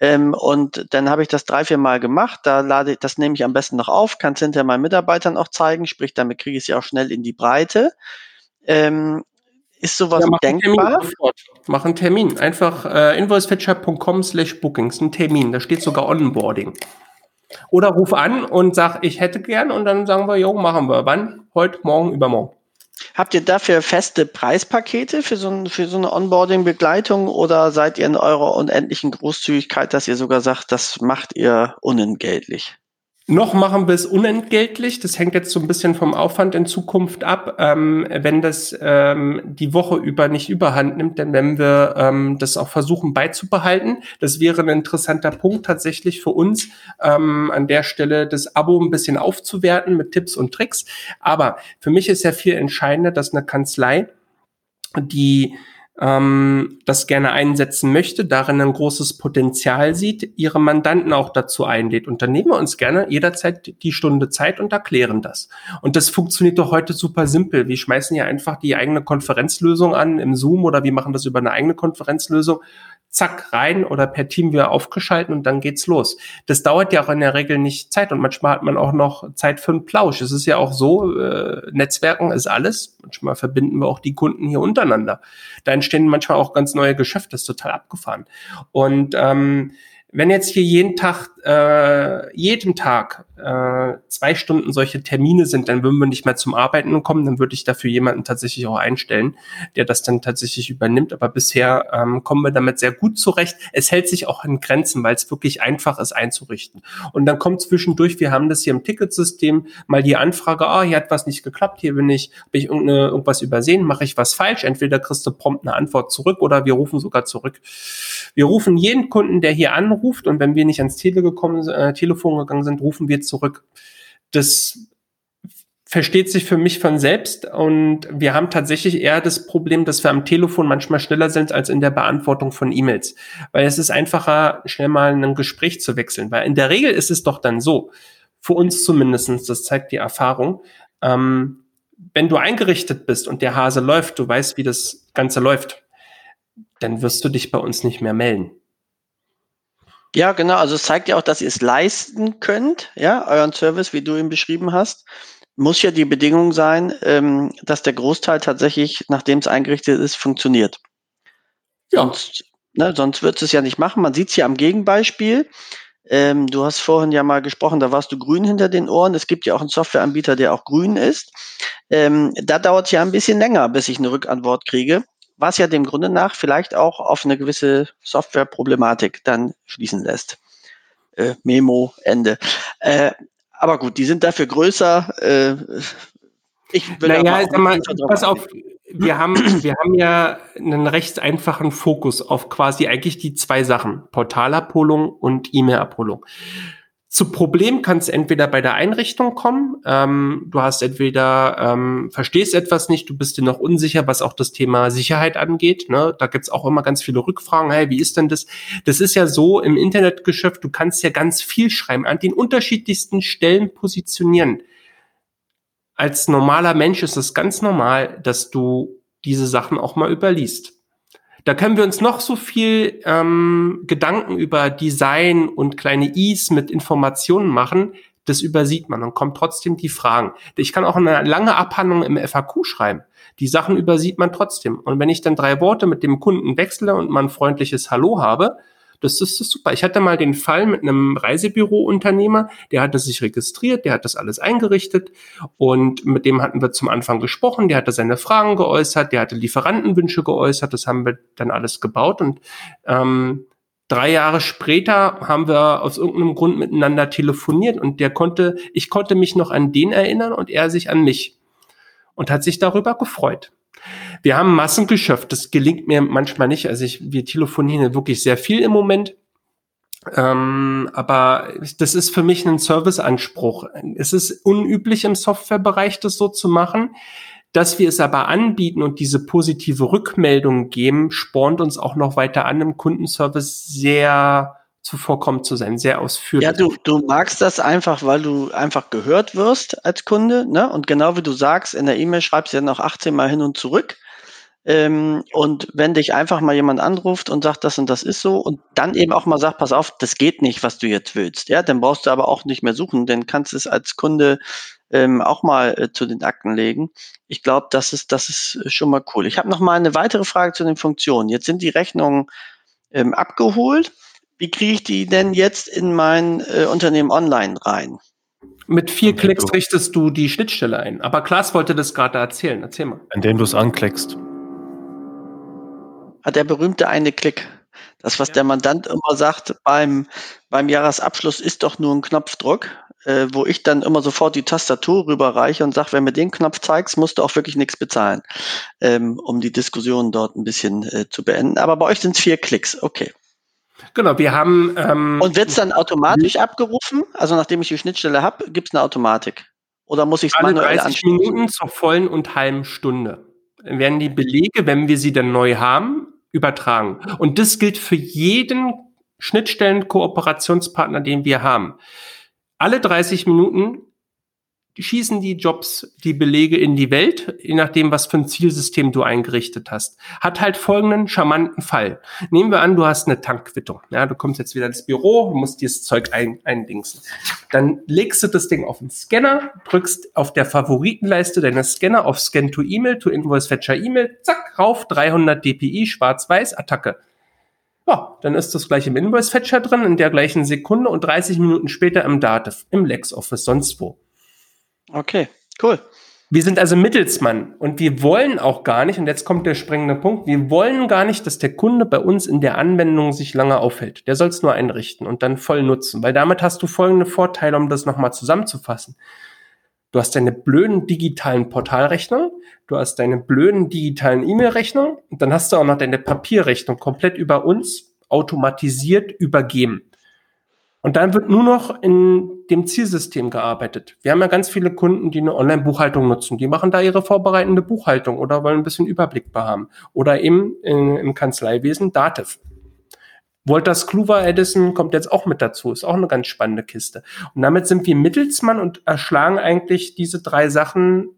S3: Ähm, und dann habe ich das drei, vier Mal gemacht. Da lade ich, das nehme ich am besten noch auf, kann es hinterher meinen Mitarbeitern auch zeigen, sprich, damit kriege ich es ja auch schnell in die Breite. Ähm, ist sowas ja, mach denkbar? Einen
S1: mach einen Termin. Einfach äh, invoicefetcher.com slash bookings, ein Termin. Da steht sogar Onboarding. Oder ruf an und sag, ich hätte gern und dann sagen wir, jo, machen wir. Wann? Heute, morgen, übermorgen.
S3: Habt ihr dafür feste Preispakete für so, ein, für so eine Onboarding-Begleitung oder seid ihr in eurer unendlichen Großzügigkeit, dass ihr sogar sagt, das macht ihr unentgeltlich?
S1: Noch machen wir es unentgeltlich. Das hängt jetzt so ein bisschen vom Aufwand in Zukunft ab. Ähm, wenn das ähm, die Woche über nicht überhand nimmt, dann werden wir ähm, das auch versuchen beizubehalten. Das wäre ein interessanter Punkt tatsächlich für uns, ähm, an der Stelle das Abo ein bisschen aufzuwerten mit Tipps und Tricks. Aber für mich ist ja viel entscheidender, dass eine Kanzlei, die ähm, das gerne einsetzen möchte, darin ein großes Potenzial sieht, ihre Mandanten auch dazu einlädt. Und dann nehmen wir uns gerne jederzeit die Stunde Zeit und erklären das. Und das funktioniert doch heute super simpel. Wir schmeißen ja einfach die eigene Konferenzlösung an im Zoom oder wir machen das über eine eigene Konferenzlösung. Zack, rein oder per Team wieder aufgeschalten und dann geht's los. Das dauert ja auch in der Regel nicht Zeit und manchmal hat man auch noch Zeit für einen Plausch. Es ist ja auch so, äh, Netzwerken ist alles. Manchmal verbinden wir auch die Kunden hier untereinander. Da entstehen manchmal auch ganz neue Geschäfte, das ist total abgefahren. Und ähm, wenn jetzt hier jeden Tag, äh, jeden Tag äh, zwei Stunden solche Termine sind, dann würden wir nicht mehr zum Arbeiten kommen, dann würde ich dafür jemanden tatsächlich auch einstellen, der das dann tatsächlich übernimmt. Aber bisher ähm, kommen wir damit sehr gut zurecht. Es hält sich auch in Grenzen, weil es wirklich einfach ist einzurichten. Und dann kommt zwischendurch, wir haben das hier im Ticketsystem, mal die Anfrage, ah, hier hat was nicht geklappt, hier bin ich, habe ich irgendwas übersehen, mache ich was falsch? Entweder kriegst du prompt eine Antwort zurück oder wir rufen sogar zurück. Wir rufen jeden Kunden, der hier anruft und wenn wir nicht ans Tele gekommen, äh, Telefon gegangen sind, rufen wir zurück. Das versteht sich für mich von selbst und wir haben tatsächlich eher das Problem, dass wir am Telefon manchmal schneller sind als in der Beantwortung von E-Mails, weil es ist einfacher, schnell mal ein Gespräch zu wechseln, weil in der Regel ist es doch dann so, für uns zumindestens, das zeigt die Erfahrung, ähm, wenn du eingerichtet bist und der Hase läuft, du weißt, wie das Ganze läuft, dann wirst du dich bei uns nicht mehr melden.
S3: Ja, genau. Also es zeigt ja auch, dass ihr es leisten könnt, ja, euren Service, wie du ihn beschrieben hast. Muss ja die Bedingung sein, ähm, dass der Großteil tatsächlich, nachdem es eingerichtet ist, funktioniert. Ja. Sonst, ne, sonst wird es ja nicht machen. Man sieht es ja am Gegenbeispiel. Ähm, du hast vorhin ja mal gesprochen, da warst du grün hinter den Ohren. Es gibt ja auch einen Softwareanbieter, der auch grün ist. Ähm, da dauert es ja ein bisschen länger, bis ich eine Rückantwort kriege was ja dem Grunde nach vielleicht auch auf eine gewisse Softwareproblematik dann schließen lässt. Äh, Memo, Ende. Äh, aber gut, die sind dafür größer. Äh,
S1: ich will naja, sag mal, pass auf, wir haben, wir haben ja einen recht einfachen Fokus auf quasi eigentlich die zwei Sachen, Portalabholung und E-Mail-Abholung. Zu Problem kann es entweder bei der Einrichtung kommen, ähm, du hast entweder ähm, verstehst etwas nicht, du bist dir noch unsicher, was auch das Thema Sicherheit angeht. Ne? Da gibt's auch immer ganz viele Rückfragen, hey, wie ist denn das? Das ist ja so im Internetgeschäft, du kannst ja ganz viel schreiben, an den unterschiedlichsten Stellen positionieren. Als normaler Mensch ist es ganz normal, dass du diese Sachen auch mal überliest. Da können wir uns noch so viel ähm, Gedanken über Design und kleine Is mit Informationen machen. Das übersieht man und kommt trotzdem die Fragen. Ich kann auch eine lange Abhandlung im FAQ schreiben. Die Sachen übersieht man trotzdem. Und wenn ich dann drei Worte mit dem Kunden wechsle und mal ein freundliches Hallo habe, das ist, das ist super. Ich hatte mal den Fall mit einem Reisebüro-Unternehmer, der hatte sich registriert, der hat das alles eingerichtet und mit dem hatten wir zum Anfang gesprochen, der hatte seine Fragen geäußert, der hatte Lieferantenwünsche geäußert, das haben wir dann alles gebaut und ähm, drei Jahre später haben wir aus irgendeinem Grund miteinander telefoniert und der konnte, ich konnte mich noch an den erinnern und er sich an mich und hat sich darüber gefreut. Wir haben Massengeschäft, das gelingt mir manchmal nicht. Also ich, wir telefonieren wirklich sehr viel im Moment. Ähm, aber das ist für mich ein Serviceanspruch. Es ist unüblich im Softwarebereich, das so zu machen. Dass wir es aber anbieten und diese positive Rückmeldung geben, spornt uns auch noch weiter an, im Kundenservice sehr zuvorkommen zu sein, sehr ausführlich.
S3: Ja, du, du magst das einfach, weil du einfach gehört wirst als Kunde, ne? Und genau wie du sagst, in der E-Mail schreibst du ja noch 18 Mal hin und zurück. Ähm, und wenn dich einfach mal jemand anruft und sagt, das und das ist so und dann eben auch mal sagt, pass auf, das geht nicht, was du jetzt willst, ja, dann brauchst du aber auch nicht mehr suchen, dann kannst du es als Kunde ähm, auch mal äh, zu den Akten legen. Ich glaube, das ist, das ist schon mal cool. Ich habe noch mal eine weitere Frage zu den Funktionen. Jetzt sind die Rechnungen ähm, abgeholt. Wie kriege ich die denn jetzt in mein äh, Unternehmen online rein?
S1: Mit vier Klicks richtest du die Schnittstelle ein. Aber Klaas wollte das gerade erzählen. Erzähl mal.
S2: Indem du es anklickst
S3: hat der berühmte eine Klick. Das, was ja. der Mandant immer sagt beim, beim Jahresabschluss, ist doch nur ein Knopfdruck, äh, wo ich dann immer sofort die Tastatur rüberreiche und sage, wenn mir den Knopf zeigst, musst du auch wirklich nichts bezahlen, ähm, um die Diskussion dort ein bisschen äh, zu beenden. Aber bei euch sind es vier Klicks, okay.
S1: Genau, wir haben.
S3: Ähm, und wird es dann automatisch abgerufen? Also nachdem ich die Schnittstelle habe, gibt es eine Automatik? Oder muss ich es manuell 30
S1: anstoßen? Minuten zur vollen und halben Stunde werden die Belege, wenn wir sie dann neu haben, übertragen. Und das gilt für jeden Schnittstellen-Kooperationspartner, den wir haben. Alle 30 Minuten schießen die Jobs die Belege in die Welt, je nachdem, was für ein Zielsystem du eingerichtet hast. Hat halt folgenden charmanten Fall. Nehmen wir an, du hast eine Tankquittung. Ja, du kommst jetzt wieder ins Büro, musst dieses Zeug ein, eindingsen. Dann legst du das Ding auf den Scanner, drückst auf der Favoritenleiste deiner Scanner auf Scan to E-Mail, to Invoice Fetcher E-Mail, zack, rauf, 300 dpi, schwarz-weiß, Attacke. Ja, dann ist das gleich im Invoice-Fetcher drin, in der gleichen Sekunde und 30 Minuten später im Dativ, im LexOffice, sonst wo.
S3: Okay, cool.
S1: Wir sind also Mittelsmann und wir wollen auch gar nicht, und jetzt kommt der springende Punkt, wir wollen gar nicht, dass der Kunde bei uns in der Anwendung sich lange aufhält. Der soll es nur einrichten und dann voll nutzen, weil damit hast du folgende Vorteile, um das nochmal zusammenzufassen. Du hast deine blöden digitalen Portalrechnung, du hast deine blöden digitalen E-Mail-Rechnung und dann hast du auch noch deine Papierrechnung komplett über uns automatisiert übergeben. Und dann wird nur noch in dem Zielsystem gearbeitet. Wir haben ja ganz viele Kunden, die eine Online-Buchhaltung nutzen. Die machen da ihre vorbereitende Buchhaltung oder wollen ein bisschen Überblick haben. Oder eben in, im Kanzleiwesen Dativ. Wolters Kluwer Edison kommt jetzt auch mit dazu, ist auch eine ganz spannende Kiste. Und damit sind wir Mittelsmann und erschlagen eigentlich diese drei Sachen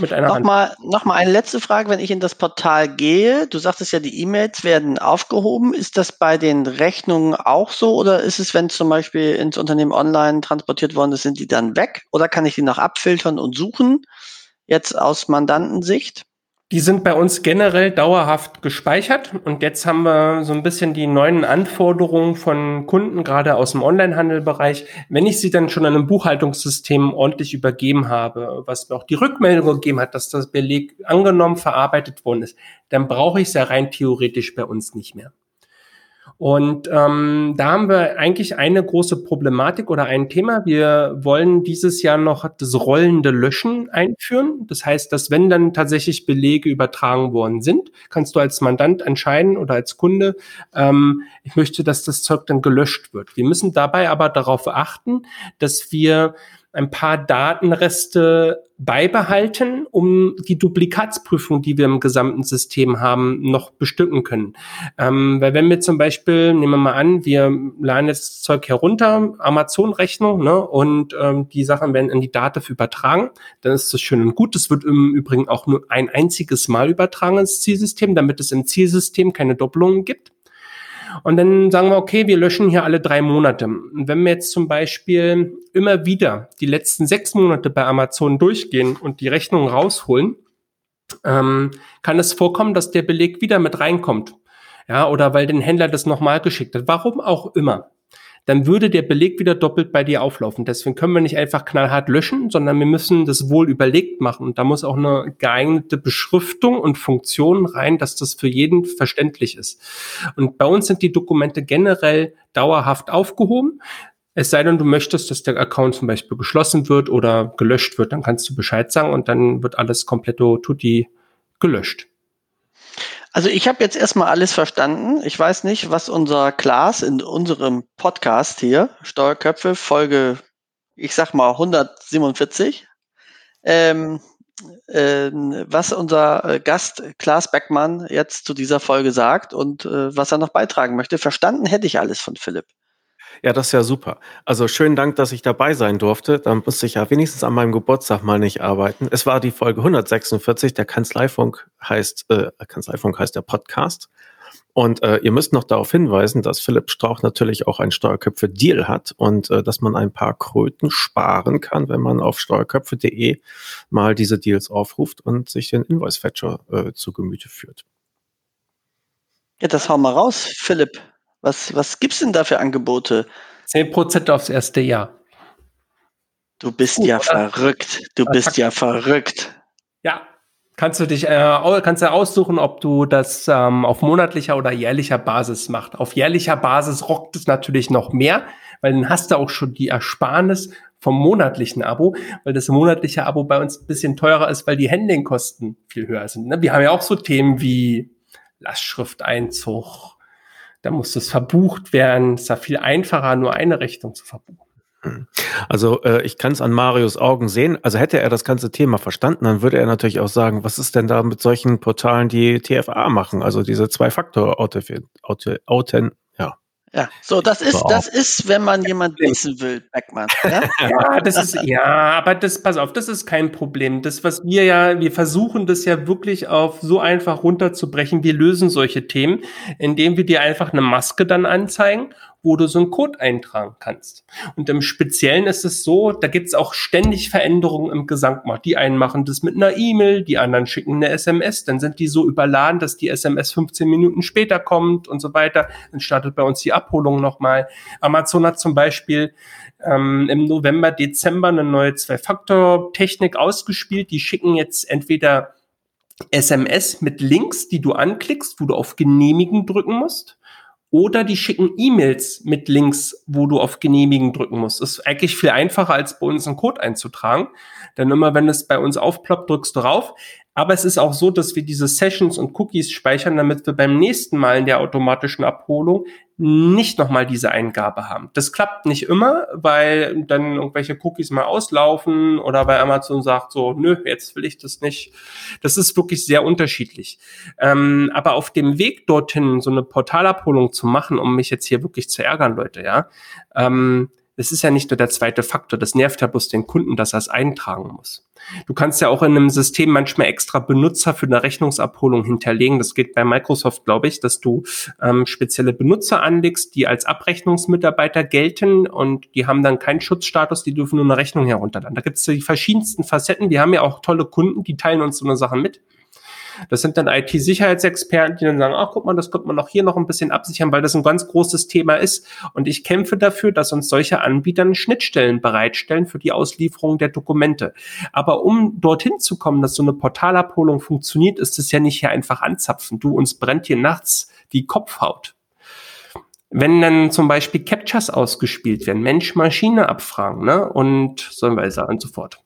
S3: mit einer nochmal. Nochmal eine letzte Frage, wenn ich in das Portal gehe. Du sagtest ja, die E-Mails werden aufgehoben. Ist das bei den Rechnungen auch so oder ist es, wenn zum Beispiel ins Unternehmen online transportiert worden ist, sind die dann weg? Oder kann ich die noch abfiltern und suchen? Jetzt aus Mandantensicht?
S1: Die sind bei uns generell dauerhaft gespeichert und jetzt haben wir so ein bisschen die neuen Anforderungen von Kunden, gerade aus dem Onlinehandelbereich. Wenn ich sie dann schon an einem Buchhaltungssystem ordentlich übergeben habe, was mir auch die Rückmeldung gegeben hat, dass das Beleg angenommen verarbeitet worden ist, dann brauche ich es ja rein theoretisch bei uns nicht mehr. Und ähm, da haben wir eigentlich eine große Problematik oder ein Thema. Wir wollen dieses Jahr noch das rollende Löschen einführen. Das heißt, dass wenn dann tatsächlich Belege übertragen worden sind, kannst du als Mandant entscheiden oder als Kunde, ähm, ich möchte, dass das Zeug dann gelöscht wird. Wir müssen dabei aber darauf achten, dass wir ein paar Datenreste beibehalten, um die Duplikatsprüfung, die wir im gesamten System haben, noch bestücken können. Ähm, weil wenn wir zum Beispiel, nehmen wir mal an, wir laden jetzt Zeug herunter, Amazon-Rechnung, ne, und ähm, die Sachen werden in die Dativ übertragen, dann ist das schön und gut. Das wird im Übrigen auch nur ein einziges Mal übertragen ins Zielsystem, damit es im Zielsystem keine Doppelungen gibt. Und dann sagen wir, okay, wir löschen hier alle drei Monate. Und wenn wir jetzt zum Beispiel immer wieder die letzten sechs Monate bei Amazon durchgehen und die Rechnung rausholen, ähm, kann es vorkommen, dass der Beleg wieder mit reinkommt. Ja, oder weil den Händler das nochmal geschickt hat. Warum auch immer dann würde der Beleg wieder doppelt bei dir auflaufen. Deswegen können wir nicht einfach knallhart löschen, sondern wir müssen das wohl überlegt machen. Und da muss auch eine geeignete Beschriftung und Funktion rein, dass das für jeden verständlich ist. Und bei uns sind die Dokumente generell dauerhaft aufgehoben. Es sei denn, du möchtest, dass der Account zum Beispiel geschlossen wird oder gelöscht wird, dann kannst du Bescheid sagen und dann wird alles komplett tutti gelöscht.
S3: Also ich habe jetzt erstmal alles verstanden. Ich weiß nicht, was unser Klaas in unserem Podcast hier, Steuerköpfe, Folge, ich sag mal 147, ähm, äh, was unser äh, Gast Klaas Beckmann jetzt zu dieser Folge sagt und äh, was er noch beitragen möchte. Verstanden hätte ich alles von Philipp.
S2: Ja, das ist ja super. Also schönen Dank, dass ich dabei sein durfte. Dann musste ich ja wenigstens an meinem Geburtstag mal nicht arbeiten. Es war die Folge 146. Der Kanzleifunk heißt, äh, Kanzleifunk heißt der Podcast. Und äh, ihr müsst noch darauf hinweisen, dass Philipp Strauch natürlich auch ein Steuerköpfe-Deal hat und äh, dass man ein paar Kröten sparen kann, wenn man auf steuerköpfe.de mal diese Deals aufruft und sich den Invoice-Fetcher äh, zu Gemüte führt.
S3: Ja, das hau mal raus, Philipp. Was, was gibt's denn da für Angebote?
S1: 10% aufs erste Jahr.
S3: Du bist uh, ja verrückt. Du bist ja verrückt.
S1: Ja, kannst du dich äh, kannst du aussuchen, ob du das ähm, auf monatlicher oder jährlicher Basis machst. Auf jährlicher Basis rockt es natürlich noch mehr, weil dann hast du auch schon die Ersparnis vom monatlichen Abo, weil das monatliche Abo bei uns ein bisschen teurer ist, weil die Handlingkosten viel höher sind. Ne? Wir haben ja auch so Themen wie Lastschrifteinzug, da muss das verbucht werden. Es ist ja viel einfacher, nur eine Rechnung zu verbuchen.
S2: Hm. Also äh, ich kann es an Marius Augen sehen. Also hätte er das ganze Thema verstanden, dann würde er natürlich auch sagen, was ist denn da mit solchen Portalen, die TFA machen, also diese Zwei-Faktor-Authent, ja.
S3: So, das ist, das ist, wenn man jemand wissen will, Beckmann. Ja? <laughs>
S1: ja, das ist, ja, aber das, pass auf, das ist kein Problem. Das, was wir ja, wir versuchen das ja wirklich auf so einfach runterzubrechen. Wir lösen solche Themen, indem wir dir einfach eine Maske dann anzeigen wo du so einen Code eintragen kannst. Und im Speziellen ist es so, da gibt es auch ständig Veränderungen im Gesamtmarkt. Die einen machen das mit einer E-Mail, die anderen schicken eine SMS, dann sind die so überladen, dass die SMS 15 Minuten später kommt und so weiter. Dann startet bei uns die Abholung nochmal. Amazon hat zum Beispiel ähm, im November, Dezember eine neue Zwei-Faktor-Technik ausgespielt. Die schicken jetzt entweder SMS mit Links, die du anklickst, wo du auf Genehmigen drücken musst oder die schicken E-Mails mit Links, wo du auf Genehmigen drücken musst. Das ist eigentlich viel einfacher, als bei uns einen Code einzutragen. Denn immer wenn es bei uns aufploppt, drückst du drauf. Aber es ist auch so, dass wir diese Sessions und Cookies speichern, damit wir beim nächsten Mal in der automatischen Abholung nicht nochmal diese Eingabe haben. Das klappt nicht immer, weil dann irgendwelche Cookies mal auslaufen oder weil Amazon sagt so, nö, jetzt will ich das nicht. Das ist wirklich sehr unterschiedlich. Ähm, aber auf dem Weg dorthin so eine Portalabholung zu machen, um mich jetzt hier wirklich zu ärgern, Leute, ja, ähm, es ist ja nicht nur der zweite Faktor, das nervt ja bloß den Kunden, dass er es eintragen muss. Du kannst ja auch in einem System manchmal extra Benutzer für eine Rechnungsabholung hinterlegen. Das geht bei Microsoft, glaube ich, dass du ähm, spezielle Benutzer anlegst, die als Abrechnungsmitarbeiter gelten und die haben dann keinen Schutzstatus, die dürfen nur eine Rechnung herunterladen. Da gibt es die verschiedensten Facetten. Wir haben ja auch tolle Kunden, die teilen uns so eine Sache mit. Das sind dann IT-Sicherheitsexperten, die dann sagen, ach guck mal, das könnte man noch hier noch ein bisschen absichern, weil das ein ganz großes Thema ist. Und ich kämpfe dafür, dass uns solche Anbieter Schnittstellen bereitstellen für die Auslieferung der Dokumente. Aber um dorthin zu kommen, dass so eine Portalabholung funktioniert, ist es ja nicht hier einfach anzapfen. Du, uns brennt hier nachts die Kopfhaut. Wenn dann zum Beispiel Captchas ausgespielt werden, Mensch-Maschine abfragen, ne, und so weiter und so fort.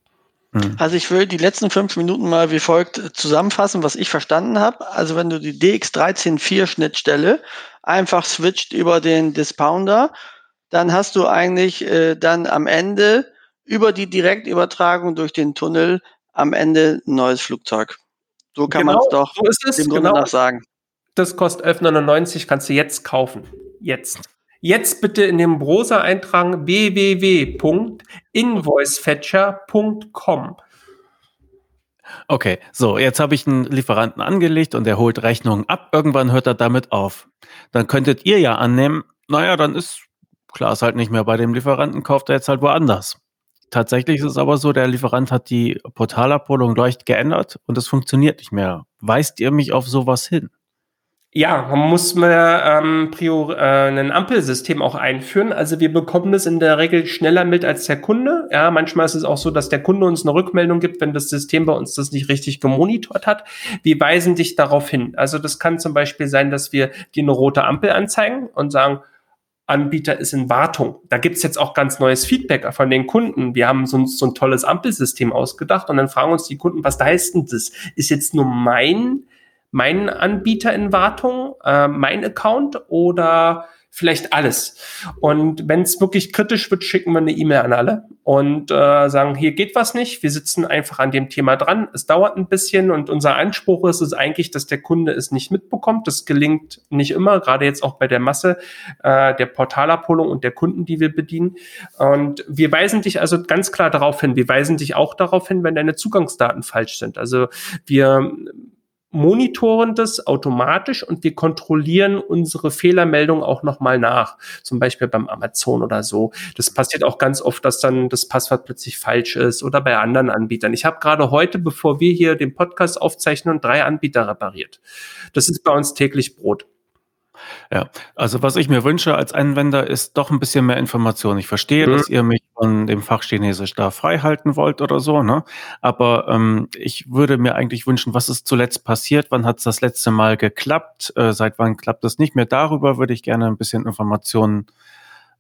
S3: Mhm. Also ich will die letzten fünf Minuten mal wie folgt zusammenfassen, was ich verstanden habe. Also wenn du die DX134 Schnittstelle einfach switcht über den Dispounder, dann hast du eigentlich äh, dann am Ende über die Direktübertragung durch den Tunnel am Ende ein neues Flugzeug. So kann genau, man es doch
S1: so dem Grunde genau. nach sagen. Das kostet 11,99, kannst du jetzt kaufen. Jetzt. Jetzt bitte in den Browser eintragen www.invoicefetcher.com.
S2: Okay, so, jetzt habe ich einen Lieferanten angelegt und er holt Rechnungen ab. Irgendwann hört er damit auf. Dann könntet ihr ja annehmen, naja, dann ist klar, ist halt nicht mehr bei dem Lieferanten, kauft er jetzt halt woanders. Tatsächlich ist es aber so, der Lieferant hat die Portalabholung leicht geändert und es funktioniert nicht mehr. Weist ihr mich auf sowas hin?
S1: Ja, man muss mal ähm, prior, äh, ein Ampelsystem auch einführen. Also wir bekommen das in der Regel schneller mit als der Kunde. Ja, manchmal ist es auch so, dass der Kunde uns eine Rückmeldung gibt, wenn das System bei uns das nicht richtig gemonitort hat. Wir weisen dich darauf hin. Also das kann zum Beispiel sein, dass wir dir eine rote Ampel anzeigen und sagen, Anbieter ist in Wartung. Da gibt's jetzt auch ganz neues Feedback von den Kunden. Wir haben so ein, so ein tolles Ampelsystem ausgedacht und dann fragen uns die Kunden, was heißt denn das? Ist jetzt nur mein mein Anbieter in Wartung, äh, mein Account oder vielleicht alles. Und wenn es wirklich kritisch wird, schicken wir eine E-Mail an alle und äh, sagen, hier geht was nicht, wir sitzen einfach an dem Thema dran, es dauert ein bisschen und unser Anspruch ist es eigentlich, dass der Kunde es nicht mitbekommt. Das gelingt nicht immer, gerade jetzt auch bei der Masse äh, der Portalabholung und der Kunden, die wir bedienen. Und wir weisen dich also ganz klar darauf hin, wir weisen dich auch darauf hin, wenn deine Zugangsdaten falsch sind. Also wir monitoren das automatisch und wir kontrollieren unsere Fehlermeldung auch nochmal nach. Zum Beispiel beim Amazon oder so. Das passiert auch ganz oft, dass dann das Passwort plötzlich falsch ist oder bei anderen Anbietern. Ich habe gerade heute, bevor wir hier den Podcast aufzeichnen, drei Anbieter repariert. Das ist bei uns täglich Brot.
S2: Ja, also was ich mir wünsche als Anwender ist doch ein bisschen mehr Information. Ich verstehe, mhm. dass ihr mich von dem Fach Chinesisch da frei halten wollt oder so, ne? Aber ähm, ich würde mir eigentlich wünschen, was ist zuletzt passiert? Wann hat es das letzte Mal geklappt? Äh, seit wann klappt es nicht mehr? Darüber würde ich gerne ein bisschen Informationen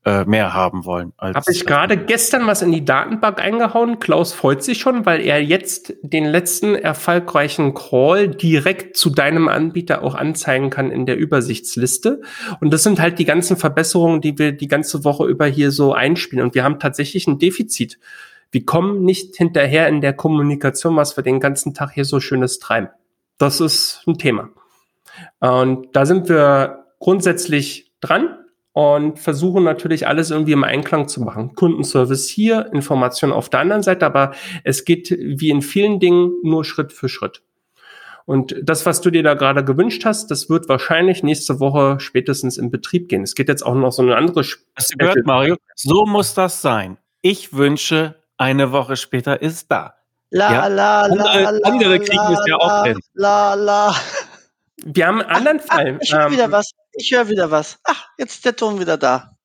S2: äh, mehr haben wollen.
S1: Habe ich gerade gestern was in die Datenbank eingehauen. Klaus freut sich schon, weil er jetzt den letzten erfolgreichen Crawl direkt zu deinem Anbieter auch anzeigen kann in der Übersichtsliste. Und das sind halt die ganzen Verbesserungen, die wir die ganze Woche über hier so einspielen. Und wir haben tatsächlich ein Defizit. Wir kommen nicht hinterher in der Kommunikation, was wir den ganzen Tag hier so schönes treiben. Das ist ein Thema. Und da sind wir grundsätzlich dran und versuchen natürlich alles irgendwie im Einklang zu machen. Kundenservice hier, Information auf der anderen Seite, aber es geht wie in vielen Dingen nur Schritt für Schritt. Und das, was du dir da gerade gewünscht hast, das wird wahrscheinlich nächste Woche spätestens in Betrieb gehen. Es geht jetzt auch noch so eine andere.
S2: Hast du gehört, Mario? So muss das sein. Ich wünsche, eine Woche später ist da.
S3: La, ja? la,
S2: andere,
S3: la,
S2: andere kriegen
S3: la,
S2: es ja auch hin.
S3: La, la.
S1: Wir haben einen anderen
S3: ach,
S1: Fall.
S3: Ach, ich höre
S1: Ähm,
S3: wieder was. Ich höre wieder was. Ach, jetzt ist der Ton wieder da.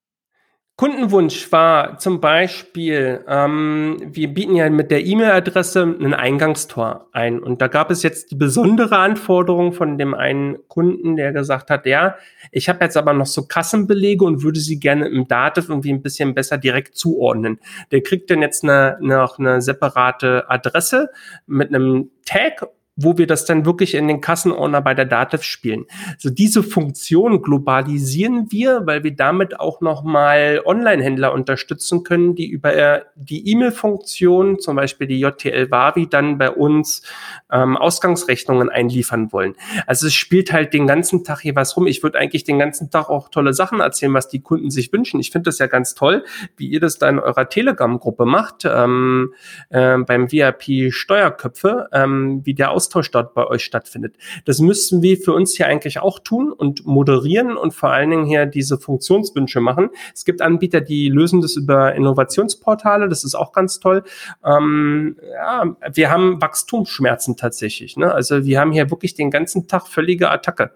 S1: Kundenwunsch war zum Beispiel, ähm, wir bieten ja mit der E-Mail-Adresse ein Eingangstor ein. Und da gab es jetzt die besondere Anforderung von dem einen Kunden, der gesagt hat, ja, ich habe jetzt aber noch so Kassenbelege und würde sie gerne im Dativ irgendwie ein bisschen besser direkt zuordnen. Der kriegt dann jetzt eine, noch eine separate Adresse mit einem Tag wo wir das dann wirklich in den Kassenordner bei der Dativ spielen. So diese Funktion globalisieren wir, weil wir damit auch nochmal Online-Händler unterstützen können, die über äh, die E-Mail-Funktion, zum Beispiel die JTL Wavi, dann bei uns ähm, Ausgangsrechnungen einliefern wollen. Also es spielt halt den ganzen Tag hier was rum. Ich würde eigentlich den ganzen Tag auch tolle Sachen erzählen, was die Kunden sich wünschen. Ich finde das ja ganz toll, wie ihr das da in eurer Telegram-Gruppe macht, ähm, äh, beim VIP Steuerköpfe, ähm, wie der Austausch dort bei euch stattfindet. Das müssten wir für uns hier eigentlich auch tun und moderieren und vor allen Dingen hier diese Funktionswünsche machen. Es gibt Anbieter, die lösen das über Innovationsportale, das ist auch ganz toll. Ähm, ja, wir haben Wachstumsschmerzen tatsächlich. Ne? Also wir haben hier wirklich den ganzen Tag völlige Attacke.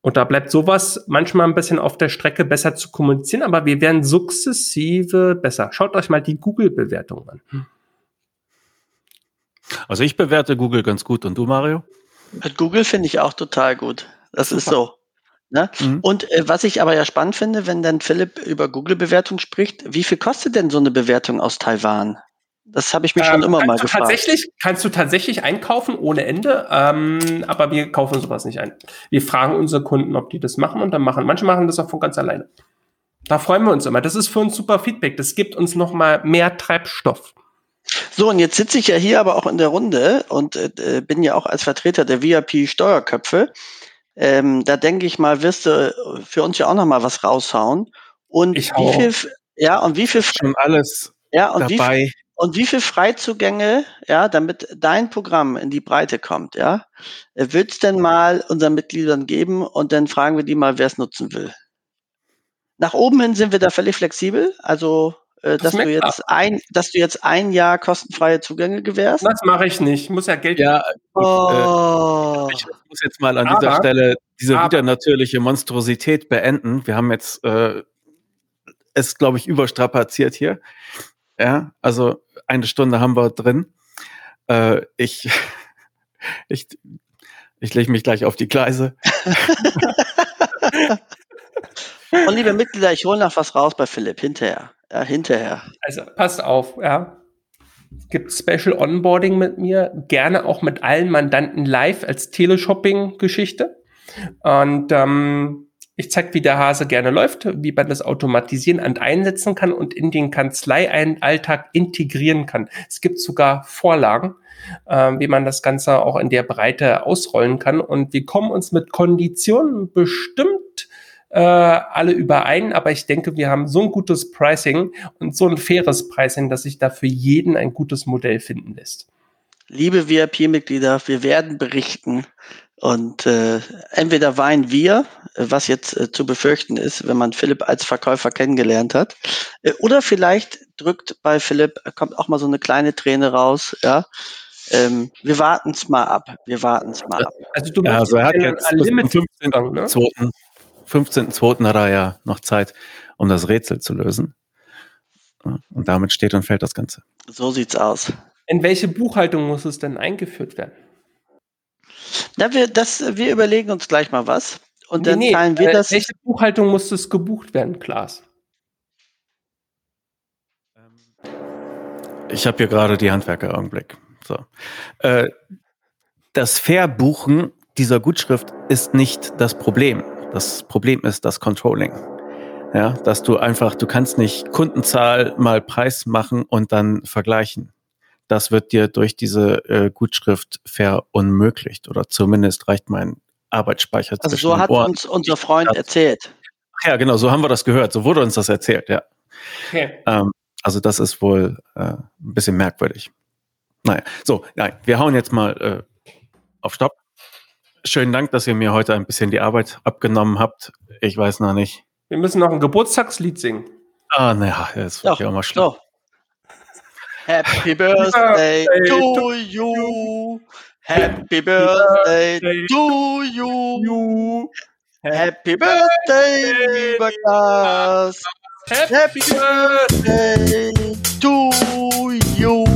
S1: Und da bleibt sowas manchmal ein bisschen auf der Strecke besser zu kommunizieren, aber wir werden sukzessive besser. Schaut euch mal die Google-Bewertungen an.
S2: Also ich bewerte Google ganz gut. Und du, Mario?
S3: Mit Google finde ich auch total gut. Das ist
S1: Super.
S3: so. Ne?
S2: Mhm.
S3: Und äh, was ich aber ja spannend finde, wenn dann Philipp über Google-Bewertung spricht, wie viel kostet denn so eine Bewertung aus Taiwan? Das habe ich mich schon
S1: Ähm,
S3: immer
S1: kannst
S3: mal gefragt.
S1: Tatsächlich, kannst du tatsächlich einkaufen ohne Ende, ähm, aber wir kaufen sowas nicht ein. Wir fragen unsere Kunden, ob die das machen und dann machen. Manche machen das auch von ganz alleine. Da freuen wir uns immer. Das ist für uns super Feedback. Das gibt uns noch mal mehr Treibstoff.
S3: So, und jetzt sitze ich ja hier aber auch in der Runde und äh, bin ja auch als Vertreter der VIP-Steuerköpfe. Ähm, da denke ich mal, wirst du für uns ja auch noch mal was raushauen. Und
S1: Ich
S3: wie viel, ja, und wie viel,
S2: Schon alles
S3: ja, und wie,
S2: dabei.
S3: und wie viel Freizugänge, ja, damit dein Programm in die Breite kommt, ja, wird es denn mal unseren Mitgliedern geben und dann fragen wir die mal, wer es nutzen will. Nach oben hin sind wir da völlig flexibel, also äh,
S1: Das
S3: dass du jetzt ein, dass du jetzt ein Jahr kostenfreie Zugänge gewährst.
S1: Das mache ich nicht. Ich muss ja Geld.
S2: Ja,
S3: Oh.
S2: ich muss jetzt mal an dieser
S1: Aber-
S2: Stelle diese
S1: aber-
S2: wieder natürliche Monstrosität beenden. Wir haben jetzt äh, es, glaube ich, überstrapaziert hier. Ja, also eine Stunde haben wir drin. Äh, ich <laughs> ich, ich lege mich gleich auf die Gleise. <laughs>
S3: Und liebe Mitglieder, ich hole noch was raus bei Philipp hinterher. Ja, hinterher.
S1: Also passt auf, ja. Es gibt Special Onboarding mit mir, gerne auch mit allen Mandanten live als Teleshopping-Geschichte. Und ähm, ich zeige, wie der Hase gerne läuft, wie man das automatisieren und einsetzen kann und in den Kanzleialltag integrieren kann. Es gibt sogar Vorlagen, ähm, wie man das Ganze auch in der Breite ausrollen kann. Und wir kommen uns mit Konditionen bestimmt äh, alle überein, aber ich denke, wir haben so ein gutes Pricing und so ein faires Pricing, dass sich da für jeden ein gutes Modell finden lässt.
S3: Liebe VIP-Mitglieder, wir werden berichten. Und äh, entweder weinen wir, was jetzt äh, zu befürchten ist, wenn man Philipp als Verkäufer kennengelernt hat, äh, oder vielleicht drückt bei Philipp, kommt auch mal so eine kleine Träne raus. Ja, ähm, wir warten es mal ab. Wir warten es mal ab.
S1: Also du
S2: Ja, also er hat
S1: einen
S2: jetzt bis zum
S1: Unlimited Zugang, ne?
S2: 15.2. 15.2. hat er ja noch Zeit, um das Rätsel zu lösen. Und damit steht und fällt das Ganze.
S3: So sieht's aus.
S1: In welche Buchhaltung muss es denn eingeführt werden?
S3: Na, wir, das, wir überlegen uns gleich mal was. Und dann
S1: Nee, nee,
S3: teilen wir
S1: äh,
S3: das.
S1: Welche Buchhaltung muss es gebucht werden, Klaas?
S2: Ich habe hier gerade die Handwerker-Augenblick. So. Äh, das Verbuchen dieser Gutschrift ist nicht das Problem. Das Problem ist das Controlling. Ja, dass du einfach, du kannst nicht Kundenzahl mal Preis machen und dann vergleichen. Das wird dir durch diese äh, Gutschrift verunmöglicht oder zumindest reicht mein Arbeitsspeicher
S3: Also
S2: zwischen
S3: so hat
S2: Ohren.
S3: uns unser Freund
S2: Das-
S3: erzählt.
S2: Ja, genau, so haben wir das gehört. So wurde uns das erzählt, ja.
S1: Okay.
S2: Ähm, also das ist wohl äh, ein bisschen merkwürdig. Naja, so, nein, wir hauen jetzt mal äh, auf Stopp. Schönen Dank, dass ihr mir heute ein bisschen die Arbeit abgenommen habt. Ich weiß noch nicht.
S1: Wir müssen noch ein Geburtstagslied singen.
S2: Ah, naja, jetzt war ich auch mal schlimm.
S3: Doch. Happy Birthday to you. Happy Birthday to you. Happy Birthday, lieber Glas.
S1: Happy Birthday
S3: to you.